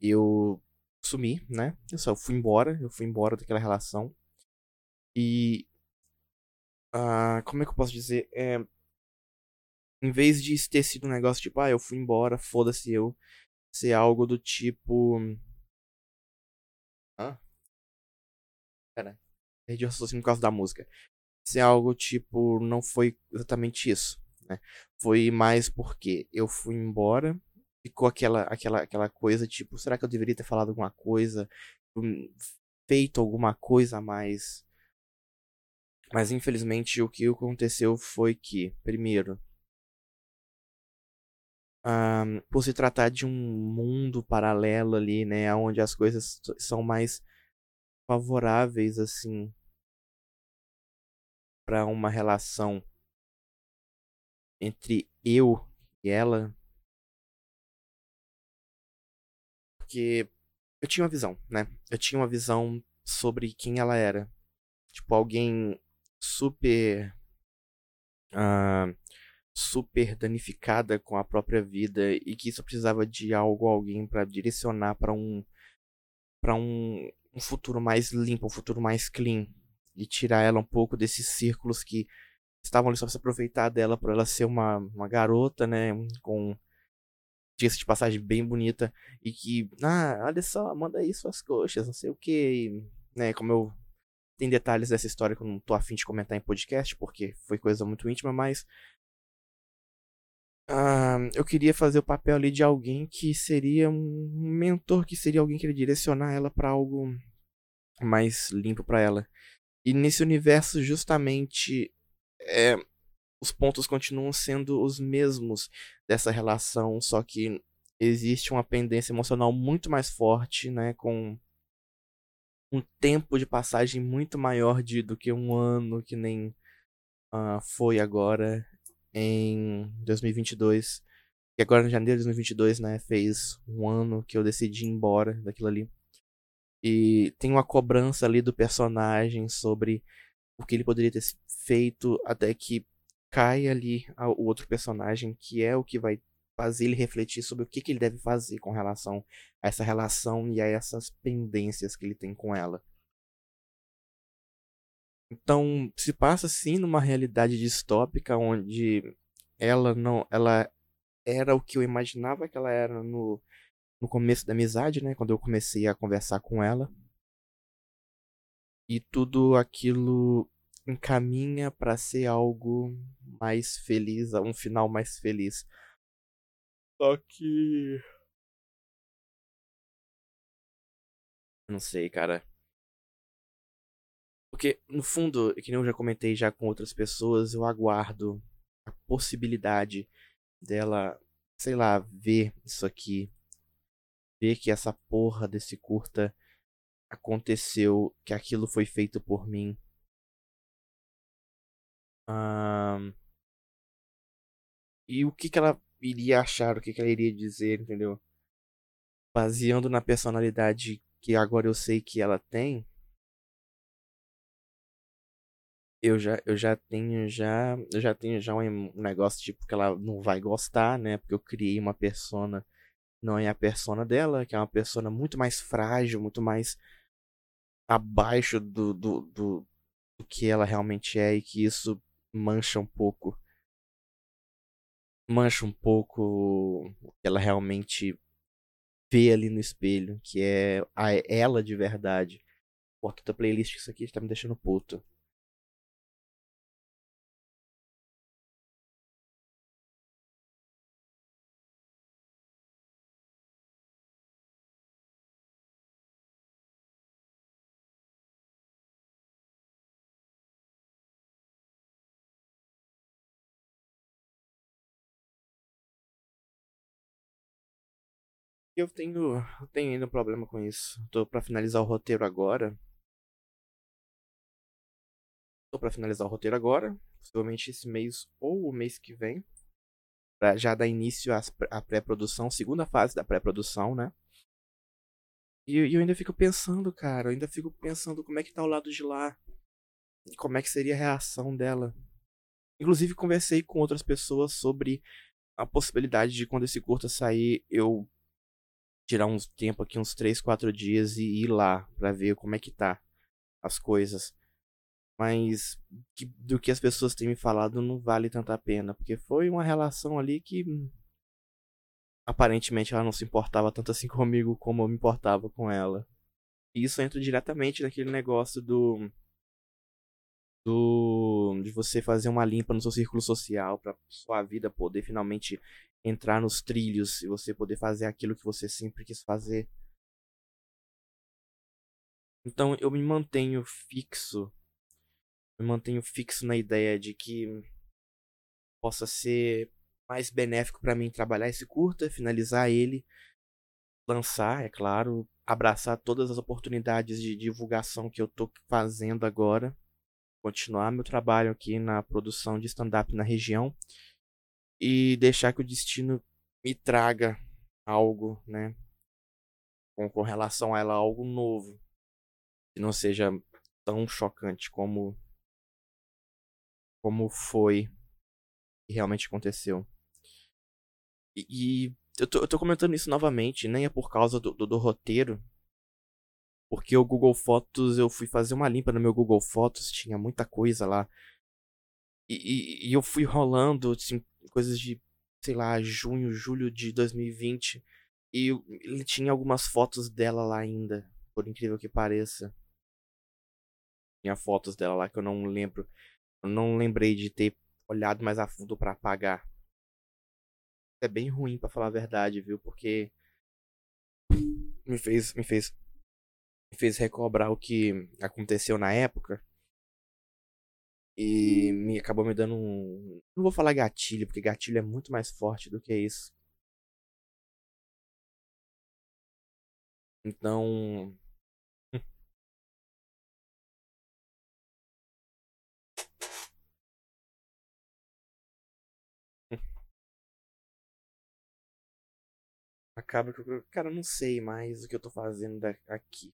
eu sumi, né? Eu só fui embora, eu fui embora daquela relação. E. Uh, como é que eu posso dizer? É, em vez de ter sido um negócio tipo, ah, eu fui embora, foda-se eu, ser algo do tipo. Hã? Pera. Perdi o raciocínio por causa da música. Ser algo tipo, não foi exatamente isso. Né? Foi mais porque eu fui embora, ficou aquela, aquela, aquela coisa tipo, será que eu deveria ter falado alguma coisa? Hum, feito alguma coisa a mais? Mas infelizmente o que aconteceu foi que, primeiro, por se tratar de um mundo paralelo ali, né, onde as coisas são mais favoráveis assim para uma relação entre eu e ela, porque eu tinha uma visão, né? Eu tinha uma visão sobre quem ela era, tipo alguém super uh, super danificada com a própria vida e que só precisava de algo alguém para direcionar para um para um, um futuro mais limpo, um futuro mais clean e tirar ela um pouco desses círculos que estavam ali só pra se aproveitar dela por ela ser uma, uma garota, né, com diga de passagem bem bonita e que, ah, olha só, manda aí suas coxas, não sei o que, né, como eu tem detalhes dessa história que eu não tô afim de comentar em podcast, porque foi coisa muito íntima, mas Eu queria fazer o papel ali de alguém que seria um mentor, que seria alguém que ia direcionar ela para algo mais limpo para ela. E nesse universo, justamente, é, os pontos continuam sendo os mesmos dessa relação, só que existe uma pendência emocional muito mais forte, né, com um tempo de passagem muito maior de, do que um ano, que nem uh, foi agora em 2022. E agora em janeiro de 2022, né, fez um ano que eu decidi ir embora daquilo ali. E tem uma cobrança ali do personagem sobre o que ele poderia ter feito até que cai ali o outro personagem, que é o que vai fazer ele refletir sobre o que, que ele deve fazer com relação a essa relação e a essas pendências que ele tem com ela. Então, se passa sim numa realidade distópica onde ela não, ela era o que eu imaginava que ela era no, no começo da amizade, né, quando eu comecei a conversar com ela. E tudo aquilo encaminha para ser algo mais feliz, um final mais feliz. Só que não sei, cara. Porque, no fundo, que nem eu já comentei já com outras pessoas, eu aguardo a possibilidade dela, sei lá, ver isso aqui. Ver que essa porra desse curta aconteceu, que aquilo foi feito por mim. Um, e o que, que ela iria achar, o que, que ela iria dizer, entendeu? Baseando na personalidade que agora eu sei que ela tem, eu já, eu já tenho já, eu já tenho já um negócio tipo que ela não vai gostar, né? Porque eu criei uma persona, não é a persona dela, que é uma persona muito mais frágil, muito mais abaixo do, do, do, do que ela realmente é e que isso mancha um pouco mancha um pouco o que ela realmente vê ali no espelho, que é a, ela de verdade. Pô, toda playlist isso aqui está me deixando puto. Eu tenho, tenho ainda um problema com isso. Tô para finalizar o roteiro agora. Tô para finalizar o roteiro agora, possivelmente esse mês ou o mês que vem, para já dar início à pré-produção, segunda fase da pré-produção, né? E eu ainda fico pensando, cara, eu ainda fico pensando como é que tá o lado de lá. Como é que seria a reação dela. Inclusive conversei com outras pessoas sobre a possibilidade de quando esse curta sair eu tirar uns tempo aqui, uns 3, 4 dias e ir lá para ver como é que tá as coisas. Mas que, do que as pessoas têm me falado não vale tanta pena, porque foi uma relação ali que aparentemente ela não se importava tanto assim comigo como eu me importava com ela. E isso entra diretamente naquele negócio do do de você fazer uma limpa no seu círculo social para sua vida poder finalmente entrar nos trilhos e você poder fazer aquilo que você sempre quis fazer. Então eu me mantenho fixo, me mantenho fixo na ideia de que possa ser mais benéfico para mim trabalhar esse curta, finalizar ele, lançar, é claro, abraçar todas as oportunidades de divulgação que eu tô fazendo agora, continuar meu trabalho aqui na produção de stand-up na região e deixar que o destino me traga algo, né? Com, com relação a ela, algo novo. Que não seja tão chocante como como foi realmente aconteceu. E, e eu, tô, eu tô comentando isso novamente, nem é por causa do, do, do roteiro, porque o Google Fotos, eu fui fazer uma limpa no meu Google Fotos, tinha muita coisa lá. E, e, e eu fui rolando, assim, coisas de, sei lá, junho, julho de 2020. E ele tinha algumas fotos dela lá ainda, por incrível que pareça. Tinha fotos dela lá que eu não lembro. Eu não lembrei de ter olhado mais a fundo para apagar. É bem ruim para falar a verdade, viu? Porque me fez me fez me fez recobrar o que aconteceu na época e me acabou me dando um. Não vou falar gatilho, porque gatilho é muito mais forte do que isso. Então. Acaba que eu. Cara, eu não sei mais o que eu tô fazendo aqui.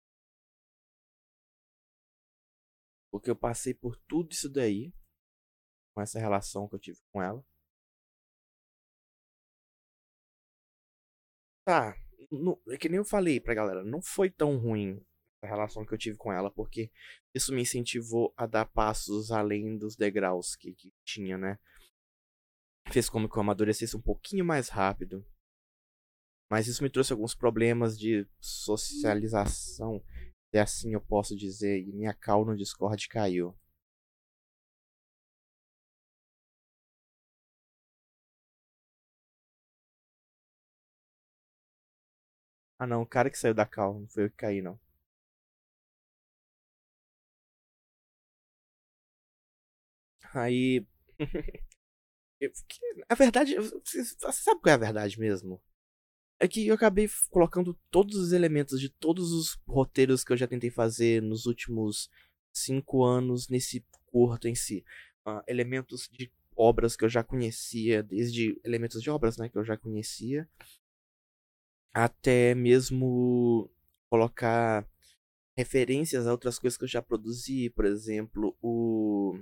Porque eu passei por tudo isso daí, com essa relação que eu tive com ela. Tá, no, é que nem eu falei pra galera, não foi tão ruim a relação que eu tive com ela, porque isso me incentivou a dar passos além dos degraus que, que tinha, né? Fez como que eu amadurecesse um pouquinho mais rápido. Mas isso me trouxe alguns problemas de socialização, se assim eu posso dizer, e minha cal no Discord caiu. Ah não, o cara que saiu da cal, não foi eu que caí não. Aí. a verdade. Você sabe qual é a verdade mesmo? É que eu acabei colocando todos os elementos de todos os roteiros que eu já tentei fazer nos últimos cinco anos nesse curto em si. Uh, elementos de obras que eu já conhecia, desde elementos de obras né, que eu já conhecia, até mesmo colocar referências a outras coisas que eu já produzi, por exemplo, o.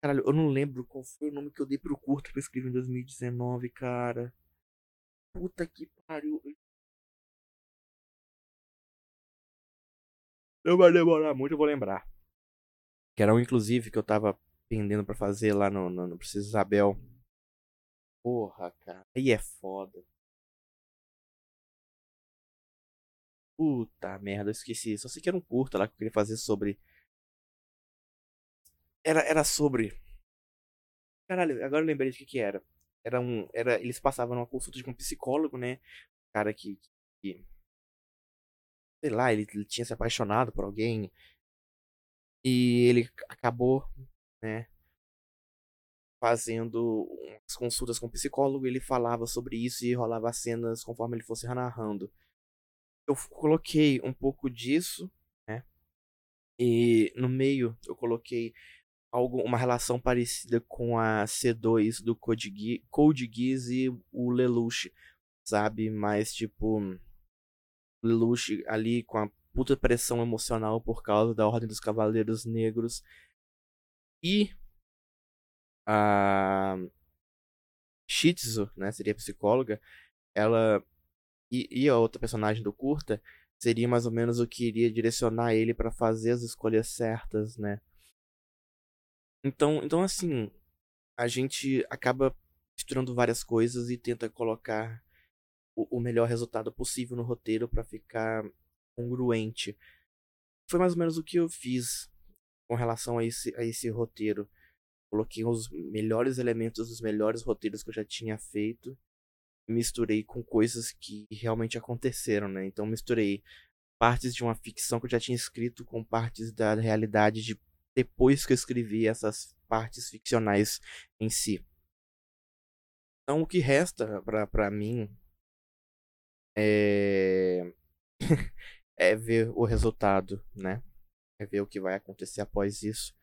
Caralho, eu não lembro qual foi o nome que eu dei pro curto que eu escrevi em 2019, cara. Puta que pariu. Não vai demorar muito, eu vou lembrar. Que era um, inclusive, que eu tava pendendo pra fazer lá no, no, no Precisa Isabel. Porra, cara. Aí é foda. Puta merda, eu esqueci. Só sei que era um curta lá que eu queria fazer sobre. Era, era sobre. Caralho, agora eu lembrei de que que era era um, era, eles passavam numa consulta de um psicólogo, né? Um cara que, que sei lá, ele, ele, tinha se apaixonado por alguém e ele acabou, né? Fazendo umas consultas com o psicólogo, ele falava sobre isso e rolava cenas conforme ele fosse narrando. Eu coloquei um pouco disso, né? E no meio eu coloquei algo, uma relação parecida com a C2 do Code, Code Geass e o Lelouch, sabe? Mas, tipo, Lelouch ali com a puta pressão emocional por causa da Ordem dos Cavaleiros Negros. E a Shizu, né, seria psicóloga, ela e, e a outra personagem do curta seria mais ou menos o que iria direcionar ele para fazer as escolhas certas, né? Então, então assim, a gente acaba misturando várias coisas e tenta colocar o, o melhor resultado possível no roteiro para ficar congruente. Foi mais ou menos o que eu fiz com relação a esse, a esse roteiro. Coloquei os melhores elementos dos melhores roteiros que eu já tinha feito misturei com coisas que realmente aconteceram, né? Então misturei partes de uma ficção que eu já tinha escrito com partes da realidade de depois que eu escrevi essas partes ficcionais em si. Então o que resta para mim é é ver o resultado, né? É ver o que vai acontecer após isso.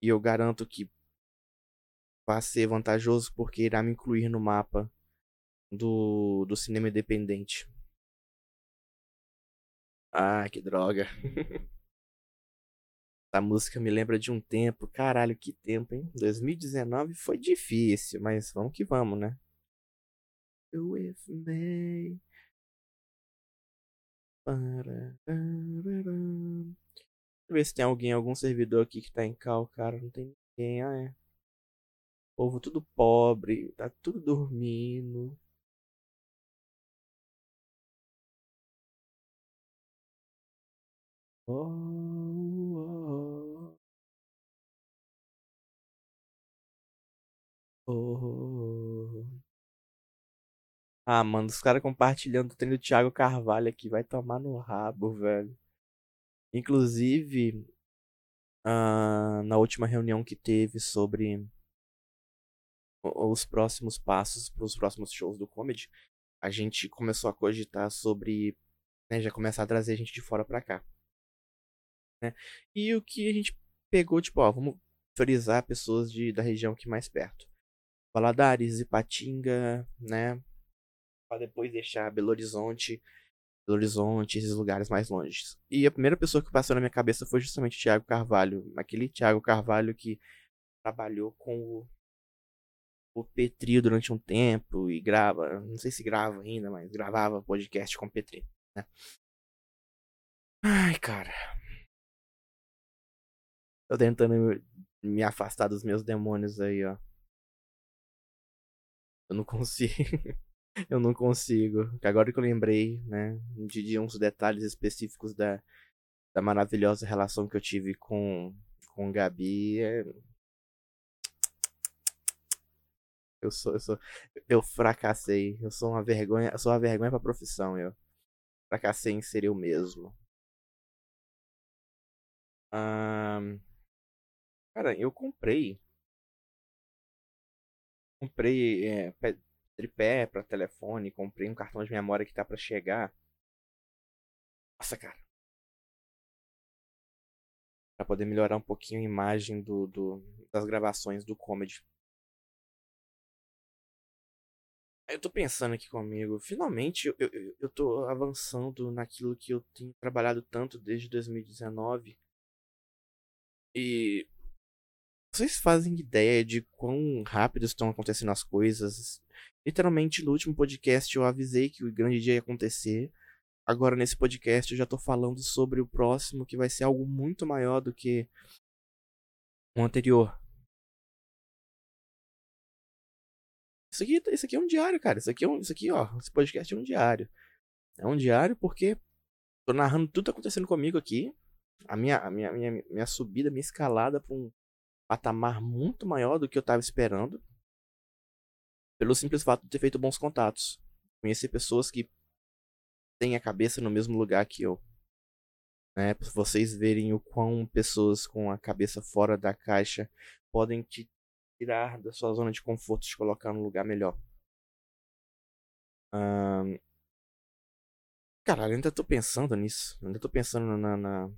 E eu garanto que vai ser vantajoso porque irá me incluir no mapa do, do cinema independente. Ah, que droga. A música me lembra de um tempo. Caralho, que tempo, hein? 2019 foi difícil, mas vamos que vamos, né? With me. Deixa eu ver se tem alguém, algum servidor aqui que tá em cal, cara. Não tem ninguém, ah é. Povo tudo pobre, tá tudo dormindo. Oh, oh, oh. Ah, mano, os caras compartilhando o treino do Thiago Carvalho aqui. Vai tomar no rabo, velho. Inclusive, uh, na última reunião que teve sobre os próximos passos para os próximos shows do Comedy, a gente começou a cogitar sobre. Né, já começar a trazer gente de fora pra cá. Né? E o que a gente pegou, tipo, ó, vamos frisar pessoas de, da região aqui mais perto. Valadares, Ipatinga, né? Pra depois deixar Belo Horizonte, Belo Horizonte, esses lugares mais longe. E a primeira pessoa que passou na minha cabeça foi justamente o Thiago Carvalho. Aquele Thiago Carvalho que trabalhou com o, o Petri durante um tempo e grava, não sei se grava ainda, mas gravava podcast com o Petri, né? Ai, cara. Tô tentando me afastar dos meus demônios aí, ó. Eu não consigo. eu não consigo. Agora que eu lembrei, né, de, uns detalhes específicos da, da maravilhosa relação que eu tive com, com Gabi, é... eu sou, eu sou, eu fracassei. Eu sou uma vergonha, eu sou uma vergonha pra profissão, eu fracassei em ser eu mesmo. Um, cara, eu comprei. Comprei é, tripé para telefone, comprei um cartão de memória que tá para chegar. Nossa, cara. Pra poder melhorar um pouquinho a imagem do, do das gravações do comedy. Eu tô pensando aqui comigo, finalmente eu, eu, eu tô avançando naquilo que eu tenho trabalhado tanto desde 2019 e vocês fazem ideia de quão rápido estão acontecendo as coisas? Literalmente, no último podcast eu avisei que o grande dia ia acontecer. Agora, nesse podcast, eu já tô falando sobre o próximo, que vai ser algo muito maior do que o anterior. Isso aqui, isso aqui é um diário, cara. Isso aqui, é um, isso aqui, ó. Esse podcast é um diário. É um diário porque tô narrando tudo que tá acontecendo comigo aqui a minha, a minha, minha, minha subida, minha escalada para um patamar muito maior do que eu estava esperando. Pelo simples fato de ter feito bons contatos. Conhecer pessoas que têm a cabeça no mesmo lugar que eu. Né? Para vocês verem o quão pessoas com a cabeça fora da caixa podem te tirar da sua zona de conforto e te colocar num lugar melhor. Um... Caralho, ainda tô pensando nisso. Ainda tô pensando na, na,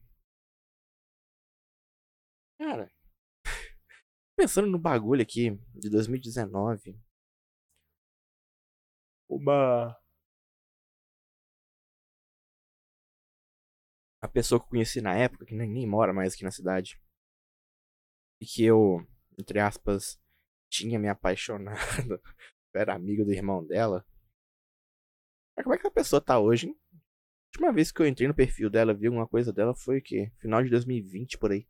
Cara, pensando no bagulho aqui de 2019, uma a pessoa que eu conheci na época, que nem, nem mora mais aqui na cidade, e que eu, entre aspas, tinha me apaixonado, era amigo do irmão dela. Mas como é que a pessoa tá hoje, hein? A última vez que eu entrei no perfil dela, vi alguma coisa dela foi o quê? Final de 2020 por aí.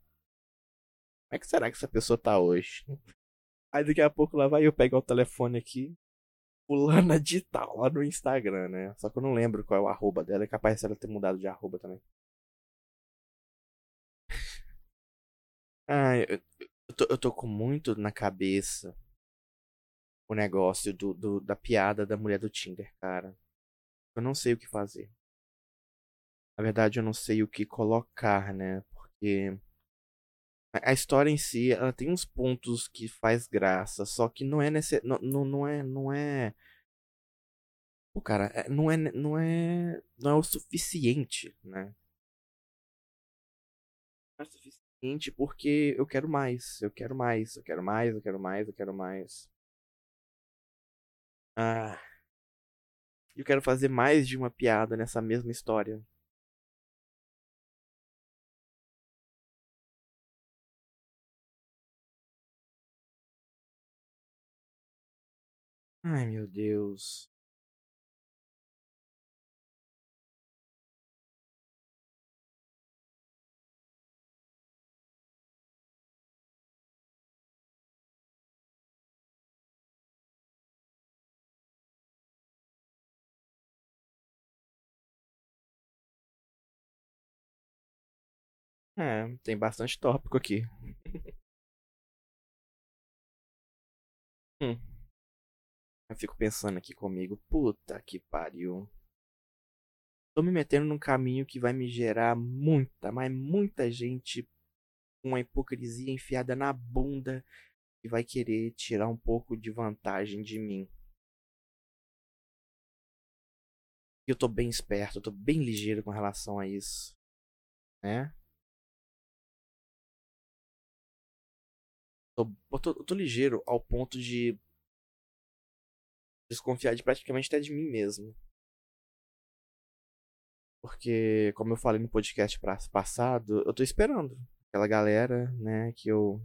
Como é que será que essa pessoa tá hoje? Aí daqui a pouco lá vai eu pegar o telefone aqui, fulana de tal, lá no Instagram, né? Só que eu não lembro qual é o arroba dela, é capaz de ela ter mudado de arroba também. Ah, eu, eu, tô, eu tô com muito na cabeça o negócio do, do, da piada da mulher do Tinder, cara. Eu não sei o que fazer. Na verdade, eu não sei o que colocar, né? Porque a história em si, ela tem uns pontos que faz graça, só que não é nesse, não, não, não é, não é o cara, é, não é, não é, não é o suficiente, né? Não é o suficiente porque eu quero mais, eu quero mais, eu quero mais, eu quero mais, eu quero mais. Ah, eu quero fazer mais de uma piada nessa mesma história. Ai, meu Deus. É, tem bastante tópico aqui. hum. Eu fico pensando aqui comigo, puta que pariu. Tô me metendo num caminho que vai me gerar muita, mas muita gente com a hipocrisia enfiada na bunda e vai querer tirar um pouco de vantagem de mim. Eu tô bem esperto, eu tô bem ligeiro com relação a isso. Né? Tô, eu tô, eu tô ligeiro ao ponto de desconfiar de praticamente até de mim mesmo. Porque, como eu falei no podcast passado, eu tô esperando aquela galera, né, que eu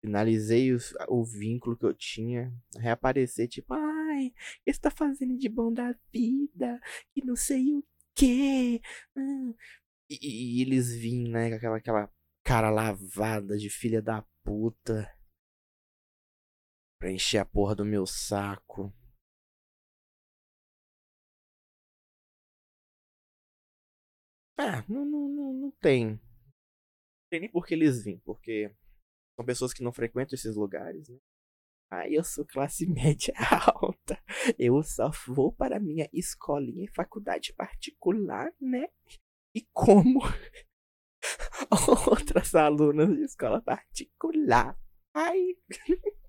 finalizei o, o vínculo que eu tinha reaparecer, tipo, ai, que você tá fazendo de bom da vida? E não sei o quê. Hum. E, e, eles vêm, né, com aquela, aquela cara lavada de filha da puta. Pra encher a porra do meu saco. Ah, não, não, não, não tem. Não tem nem por que eles vêm, porque são pessoas que não frequentam esses lugares, né? Ah, eu sou classe média alta. Eu só vou para minha escolinha e faculdade particular, né? E como outras alunas de escola particular. Ai.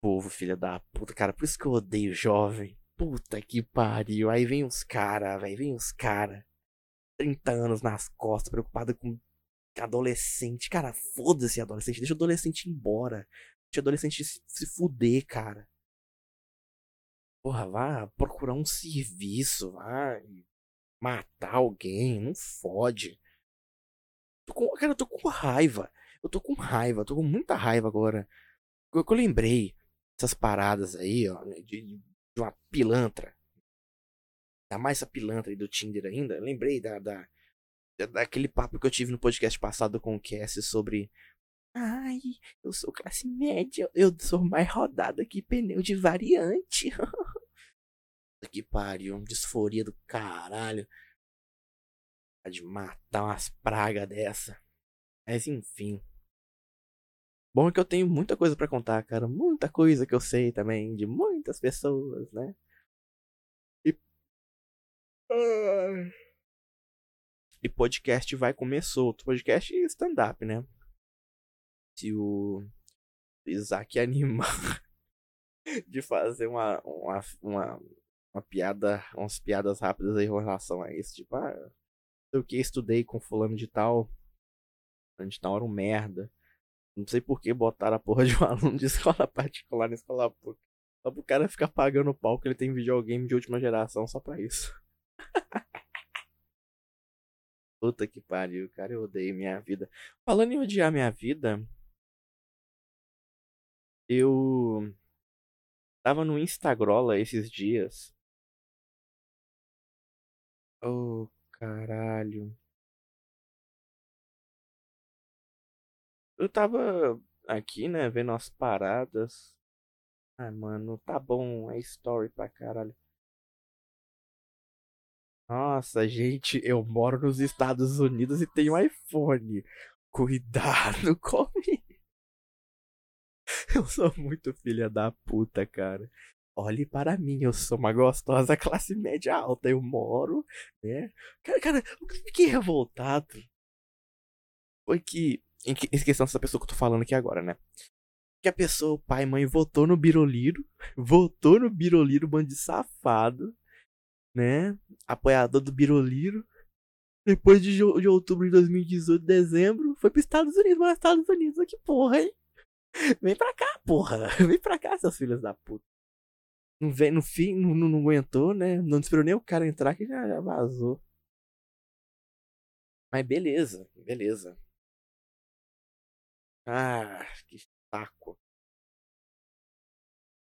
Povo, filha da puta, cara. Por isso que eu odeio jovem. Puta que pariu. Aí vem uns cara, velho. Vem uns cara. 30 anos nas costas, preocupado com adolescente. Cara, foda-se adolescente. Deixa o adolescente ir embora. Deixa o adolescente se, fuder, cara. Porra, vá procurar um serviço, vá matar alguém. Não fode. Tô com, cara, eu tô com raiva. Eu tô com raiva, tô com muita raiva agora. Eu, eu lembrei essas paradas aí, ó, de, de uma pilantra. Ainda mais essa pilantra aí do Tinder ainda. Eu lembrei da, da, daquele papo que eu tive no podcast passado com o Cass sobre. Ai, eu sou classe média, eu sou mais rodada que pneu de variante. que pariu, disforia do caralho. De matar umas pragas dessa. Mas enfim. Bom é que eu tenho muita coisa para contar, cara. Muita coisa que eu sei também de muitas pessoas, né? E. E podcast vai comer solto. Podcast e stand-up, né? Se o Isaac animar de fazer uma, uma, uma, uma piada, umas piadas rápidas aí em relação a isso. Tipo, ah, sei o que, estudei com fulano de tal. Fulano de tal era um merda. Não sei por que botaram a porra de um aluno de escola particular na escola pública. Só pro cara ficar pagando pau que ele tem videogame de última geração só pra isso. Puta que pariu, cara. Eu odeio minha vida. Falando em odiar minha vida. Eu. Tava no Instagrola esses dias. Oh, caralho. Eu tava aqui, né, vendo as paradas. Ah, mano, tá bom, é story pra caralho. Nossa, gente, eu moro nos Estados Unidos e tenho iPhone. Cuidado comigo. Eu sou muito filha da puta, cara. Olhe para mim, eu sou uma gostosa classe média alta. Eu moro, né? Cara, cara o que eu fiquei revoltado foi que em, que, em questão dessa pessoa que eu tô falando aqui agora, né? Que a pessoa, o pai e mãe, votou no Biroliro. Votou no Biroliro, bando de safado. Né? Apoiador do Biroliro. Depois de, de outubro de 2018, dezembro, foi pros Estados Unidos. Mas Estados Unidos, que porra, hein? Vem pra cá, porra. Vem pra cá, seus filhos da puta. Não vem, no fim, não, não, não aguentou, né? Não esperou nem o cara entrar que já, já vazou. Mas beleza, beleza. Ah, que saco.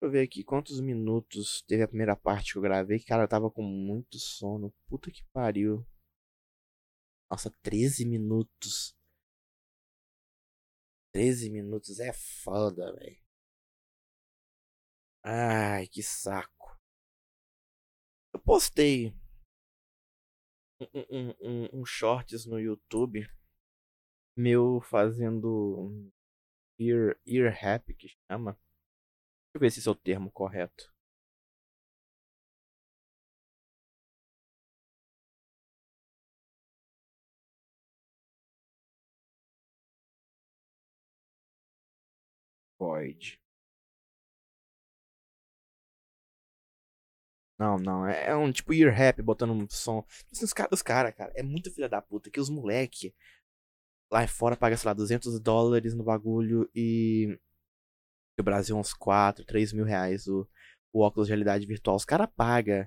Deixa eu ver aqui quantos minutos teve a primeira parte que eu gravei. Cara, eu tava com muito sono. Puta que pariu. Nossa, 13 minutos. 13 minutos é foda, velho. Ai, que saco. Eu postei um, um, um, um shorts no YouTube meu fazendo ear, ear rap, que chama. Deixa eu ver se esse é o termo correto. Void. Não, não, é, é um tipo ear rap botando um som. Os caras, os cara, cara, é muito filha da puta que os moleque lá fora paga, sei lá, 200 dólares no bagulho e No Brasil, uns 4, 3 mil reais o, o óculos de realidade virtual. Os caras pagam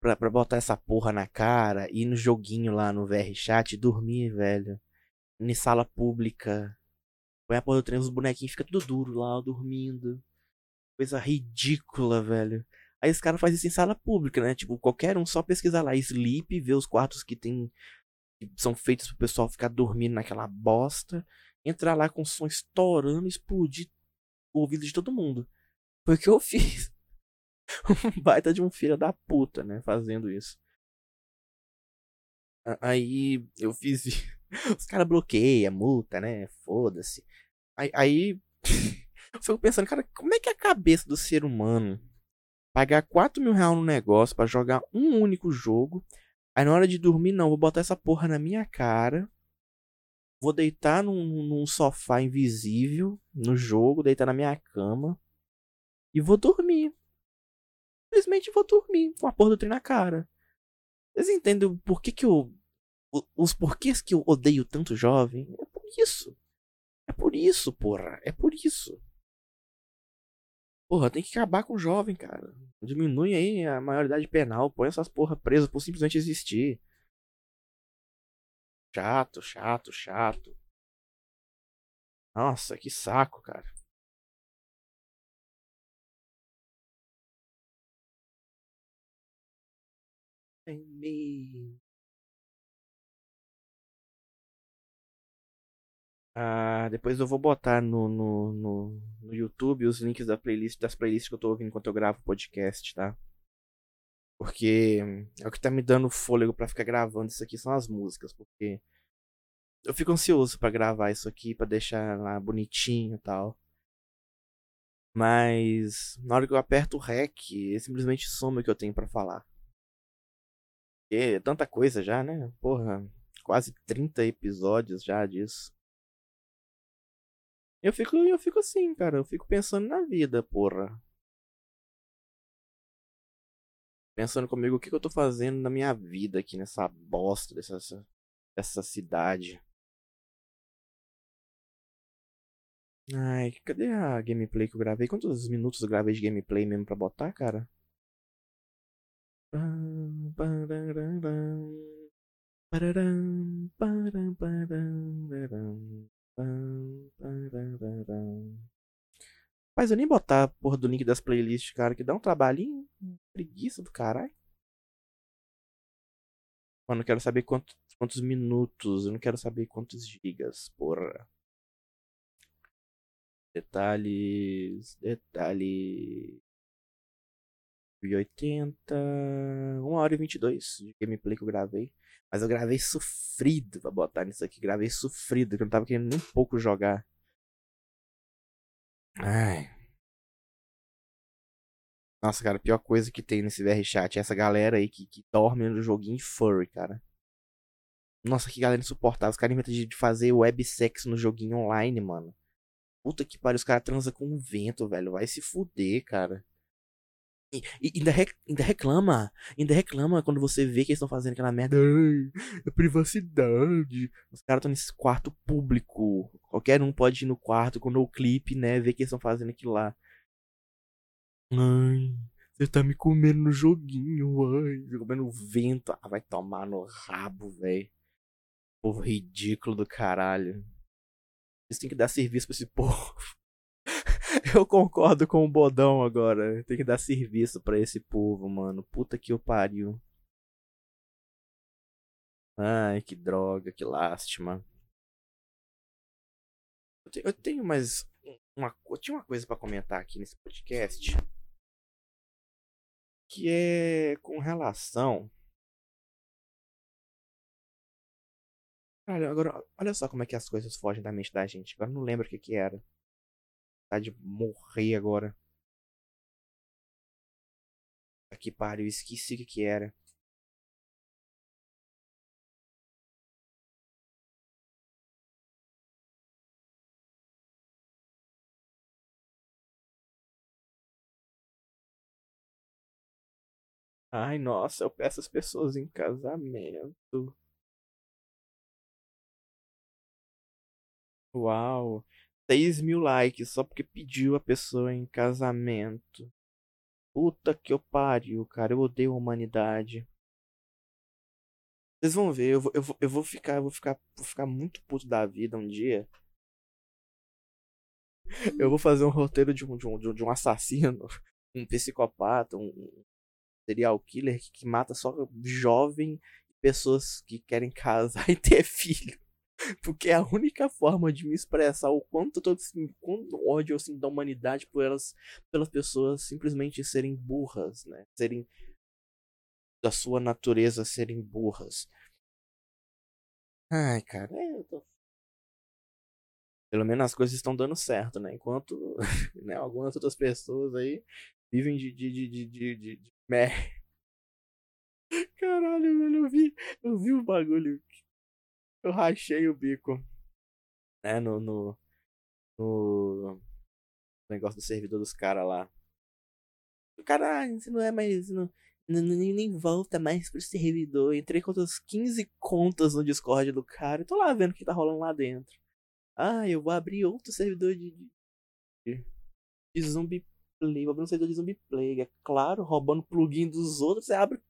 pra, pra botar essa porra na cara, ir no joguinho lá no VR Chat dormir, velho. Em sala pública. Põe a porra do trem, os bonequinhos ficam tudo duro lá, dormindo. Coisa ridícula, velho. Aí os caras fazem isso em sala pública, né? Tipo, qualquer um só pesquisar lá, sleep, ver os quartos que tem. Que são feitos pro pessoal ficar dormindo naquela bosta. Entrar lá com o som estourando e explodir o ouvido de todo mundo. Foi o que eu fiz. um baita de um filho da puta, né? Fazendo isso. Aí eu fiz. Os caras bloqueiam, multa, né? Foda-se. Aí, aí eu fico pensando, cara, como é que é a cabeça do ser humano pagar 4 mil reais no negócio para jogar um único jogo? Aí na hora de dormir, não, vou botar essa porra na minha cara. Vou deitar num, num sofá invisível no jogo, deitar na minha cama. E vou dormir simplesmente vou dormir com a porra do trem na cara. Vocês entendem por que, que eu. Os porquês que eu odeio tanto jovem? É por isso. É por isso, porra. É por isso. Porra, tem que acabar com o jovem, cara. Diminui aí a maioridade penal. Põe essas porra presas por simplesmente existir. Chato, chato, chato. Nossa, que saco, cara. em mim. Ah, depois eu vou botar no, no, no, no, YouTube os links da playlist, das playlists que eu tô ouvindo enquanto eu gravo o podcast, tá? Porque é o que tá me dando fôlego para ficar gravando isso aqui são as músicas, porque eu fico ansioso para gravar isso aqui, para deixar lá bonitinho e tal. Mas na hora que eu aperto o REC, simplesmente some o que eu tenho para falar. É tanta coisa já, né? Porra, quase 30 episódios já disso. Eu fico, eu fico assim, cara. Eu fico pensando na vida, porra. Pensando comigo o que, que eu tô fazendo na minha vida aqui nessa bosta dessa, dessa cidade. Ai, cadê a gameplay que eu gravei? Quantos minutos eu gravei de gameplay mesmo pra botar, cara? Mas eu nem botar a porra do link das playlists, cara, que dá um trabalhinho. Preguiça do caralho. Mano, eu quero saber quantos, minutos. Eu não quero saber quantos gigas, porra. Detalhes. Detalhes. 80, 1 hora e 22 de gameplay que eu gravei. Mas eu gravei sofrido pra botar nisso aqui. Gravei sofrido, que eu não tava querendo nem um pouco jogar. Ai. Nossa, cara, a pior coisa que tem nesse VR chat é essa galera aí que, que dorme no joguinho furry, cara. Nossa, que galera insuportável. Os caras inventam de fazer websex no joguinho online, mano. Puta que pariu, os caras transam com o vento, velho. Vai se fuder, cara. E, e ainda, rec, ainda reclama, ainda reclama quando você vê que eles estão fazendo aquela merda. A privacidade. Os caras estão nesse quarto público. Qualquer um pode ir no quarto com o clipe, né? Ver que eles estão fazendo aquilo lá. Ai, você tá me comendo no joguinho, ai. Comendo vento. Ah, vai tomar no rabo, velho. Povo ridículo do caralho. Eles têm que dar serviço pra esse povo. Eu concordo com o Bodão agora. Tem que dar serviço para esse povo, mano. Puta que o pariu. Ai, que droga, que lástima. Eu tenho, eu tenho mais uma, eu tinha uma coisa para comentar aqui nesse podcast. Que é com relação. Cara, agora, olha só como é que as coisas fogem da mente da gente. Agora não lembro o que que era vontade de morrer agora. Aqui pariu, esqueci o que, que era. Ai, nossa, eu peço as pessoas em casamento. Uau. 6 mil likes só porque pediu a pessoa em casamento. Puta que eu pariu, cara. Eu odeio a humanidade. Vocês vão ver, eu vou, eu vou, eu vou ficar, eu vou ficar, vou ficar muito puto da vida um dia. Eu vou fazer um roteiro de um, de um, de um assassino, um psicopata, um serial killer que, que mata só jovem pessoas que querem casar e ter filho. Porque é a única forma de me expressar o quanto eu tô assim, quanto ódio assim, da humanidade por elas, pelas pessoas simplesmente serem burras, né? Serem da sua natureza serem burras. Ai, cara, é, eu tô... Pelo menos as coisas estão dando certo, né? Enquanto né, algumas outras pessoas aí vivem de, de, de, de, de, de, de... Caralho, velho, eu vi, eu vi o bagulho eu rachei o bico. Né, no, no, no negócio do servidor dos caras lá. Caralho, você não é mais. Não, não, nem, nem volta mais pro servidor. Entrei com outras 15 contas no Discord do cara. E tô lá vendo o que tá rolando lá dentro. Ah, eu vou abrir outro servidor de. de, de zumbi play. Vou abrir um servidor de zumbi play. É claro, roubando plugin dos outros. Você abre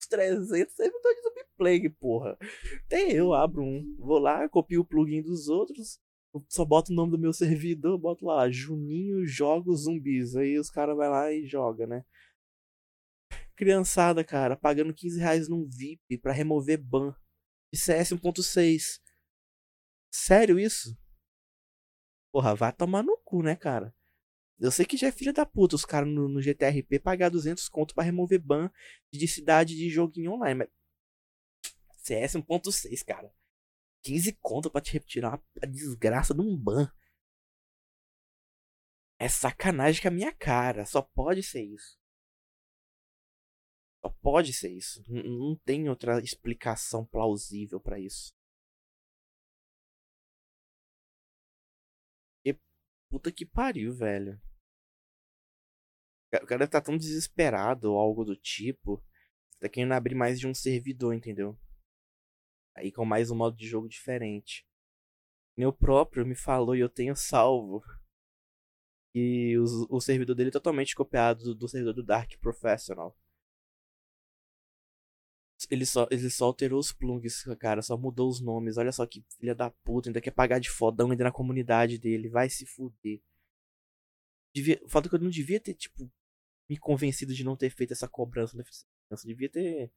os 300 servidores de Plague, porra. Até eu abro um. Vou lá, copio o plugin dos outros. Só boto o nome do meu servidor, boto lá, Juninho Jogos Zumbis. Aí os caras vai lá e joga, né? Criançada, cara, pagando 15 reais num VIP pra remover ban de CS 1.6. Sério isso? Porra, vai tomar no cu, né, cara? Eu sei que já é filha da puta os caras no, no GTRP pagar 200 conto para remover ban de cidade de joguinho online, mas CS 1.6, cara. 15 conto pra te retirar a desgraça de um ban. É sacanagem com a minha cara. Só pode ser isso. Só pode ser isso. N não tem outra explicação plausível para isso. E puta que pariu, velho. O cara tá tão desesperado ou algo do tipo. Tá querendo abrir mais de um servidor, entendeu? Aí com mais um modo de jogo diferente. Meu próprio me falou e eu tenho salvo. E o, o servidor dele é totalmente copiado do, do servidor do Dark Professional. Ele só, ele só alterou os plugs, cara, só mudou os nomes. Olha só que filha da puta, ainda quer pagar de fodão ainda na comunidade dele. Vai se fuder. Devia, foda que eu não devia ter, tipo, me convencido de não ter feito essa cobrança da Devia ter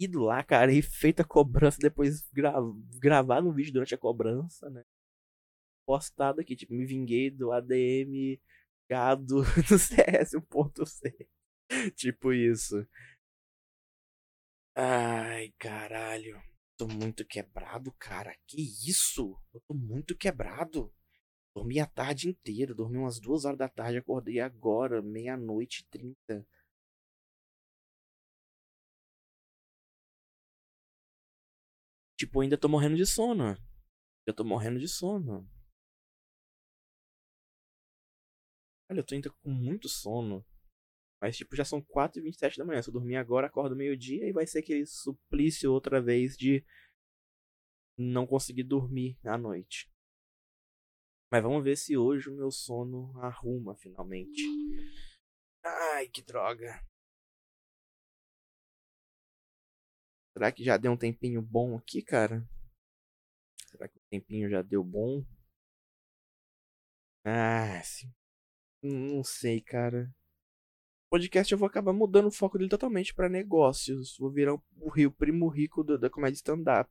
ido lá, cara, e feito a cobrança, depois gra gravar no vídeo durante a cobrança, né? Postado aqui, tipo, me vinguei do ADM gado do CS 1.6. tipo isso. Ai, caralho. Tô muito quebrado, cara. Que isso? Eu tô muito quebrado. Dormi a tarde inteira, dormi umas duas horas da tarde, acordei agora, meia-noite e trinta. Tipo, ainda tô morrendo de sono. Eu tô morrendo de sono. Olha, eu tô ainda com muito sono. Mas, tipo, já são 4h27 da manhã. Se eu dormir agora, acordo meio-dia e vai ser aquele suplício outra vez de não conseguir dormir à noite. Mas vamos ver se hoje o meu sono arruma finalmente. Ai, que droga. Será que já deu um tempinho bom aqui, cara? Será que o tempinho já deu bom? Ah, sim. Não sei, cara. Podcast eu vou acabar mudando o foco dele totalmente para negócios. Vou virar o, rio primo rico do, da comédia stand-up.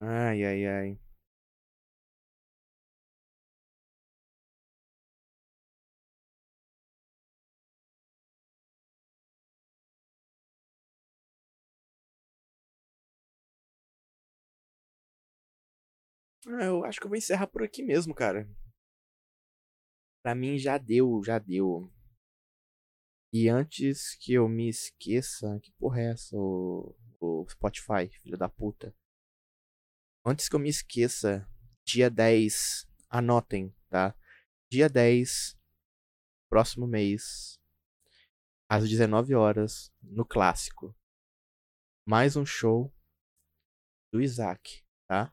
Ai, ai, ai. Eu acho que eu vou encerrar por aqui mesmo, cara. Pra mim já deu, já deu. E antes que eu me esqueça, que porra é essa, o, o Spotify, filho da puta? Antes que eu me esqueça, dia 10, anotem, tá? Dia 10, próximo mês, às 19 horas, no clássico. Mais um show do Isaac tá?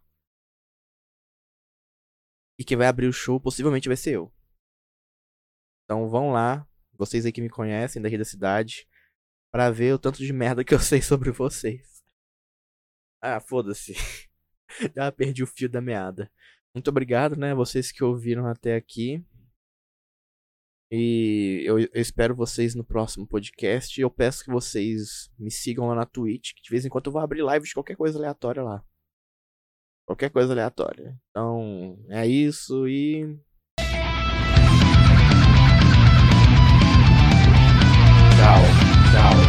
E quem vai abrir o show possivelmente vai ser eu. Então vão lá, vocês aí que me conhecem daqui da cidade, para ver o tanto de merda que eu sei sobre vocês. Ah, foda-se. Já perdi o fio da meada. Muito obrigado, né, vocês que ouviram até aqui. E eu, eu, espero vocês no próximo podcast. Eu peço que vocês me sigam lá na Twitch, que de vez em quando eu vou abrir live de qualquer coisa aleatória lá. Qualquer coisa aleatória. Então, é isso e. Tchau, tchau.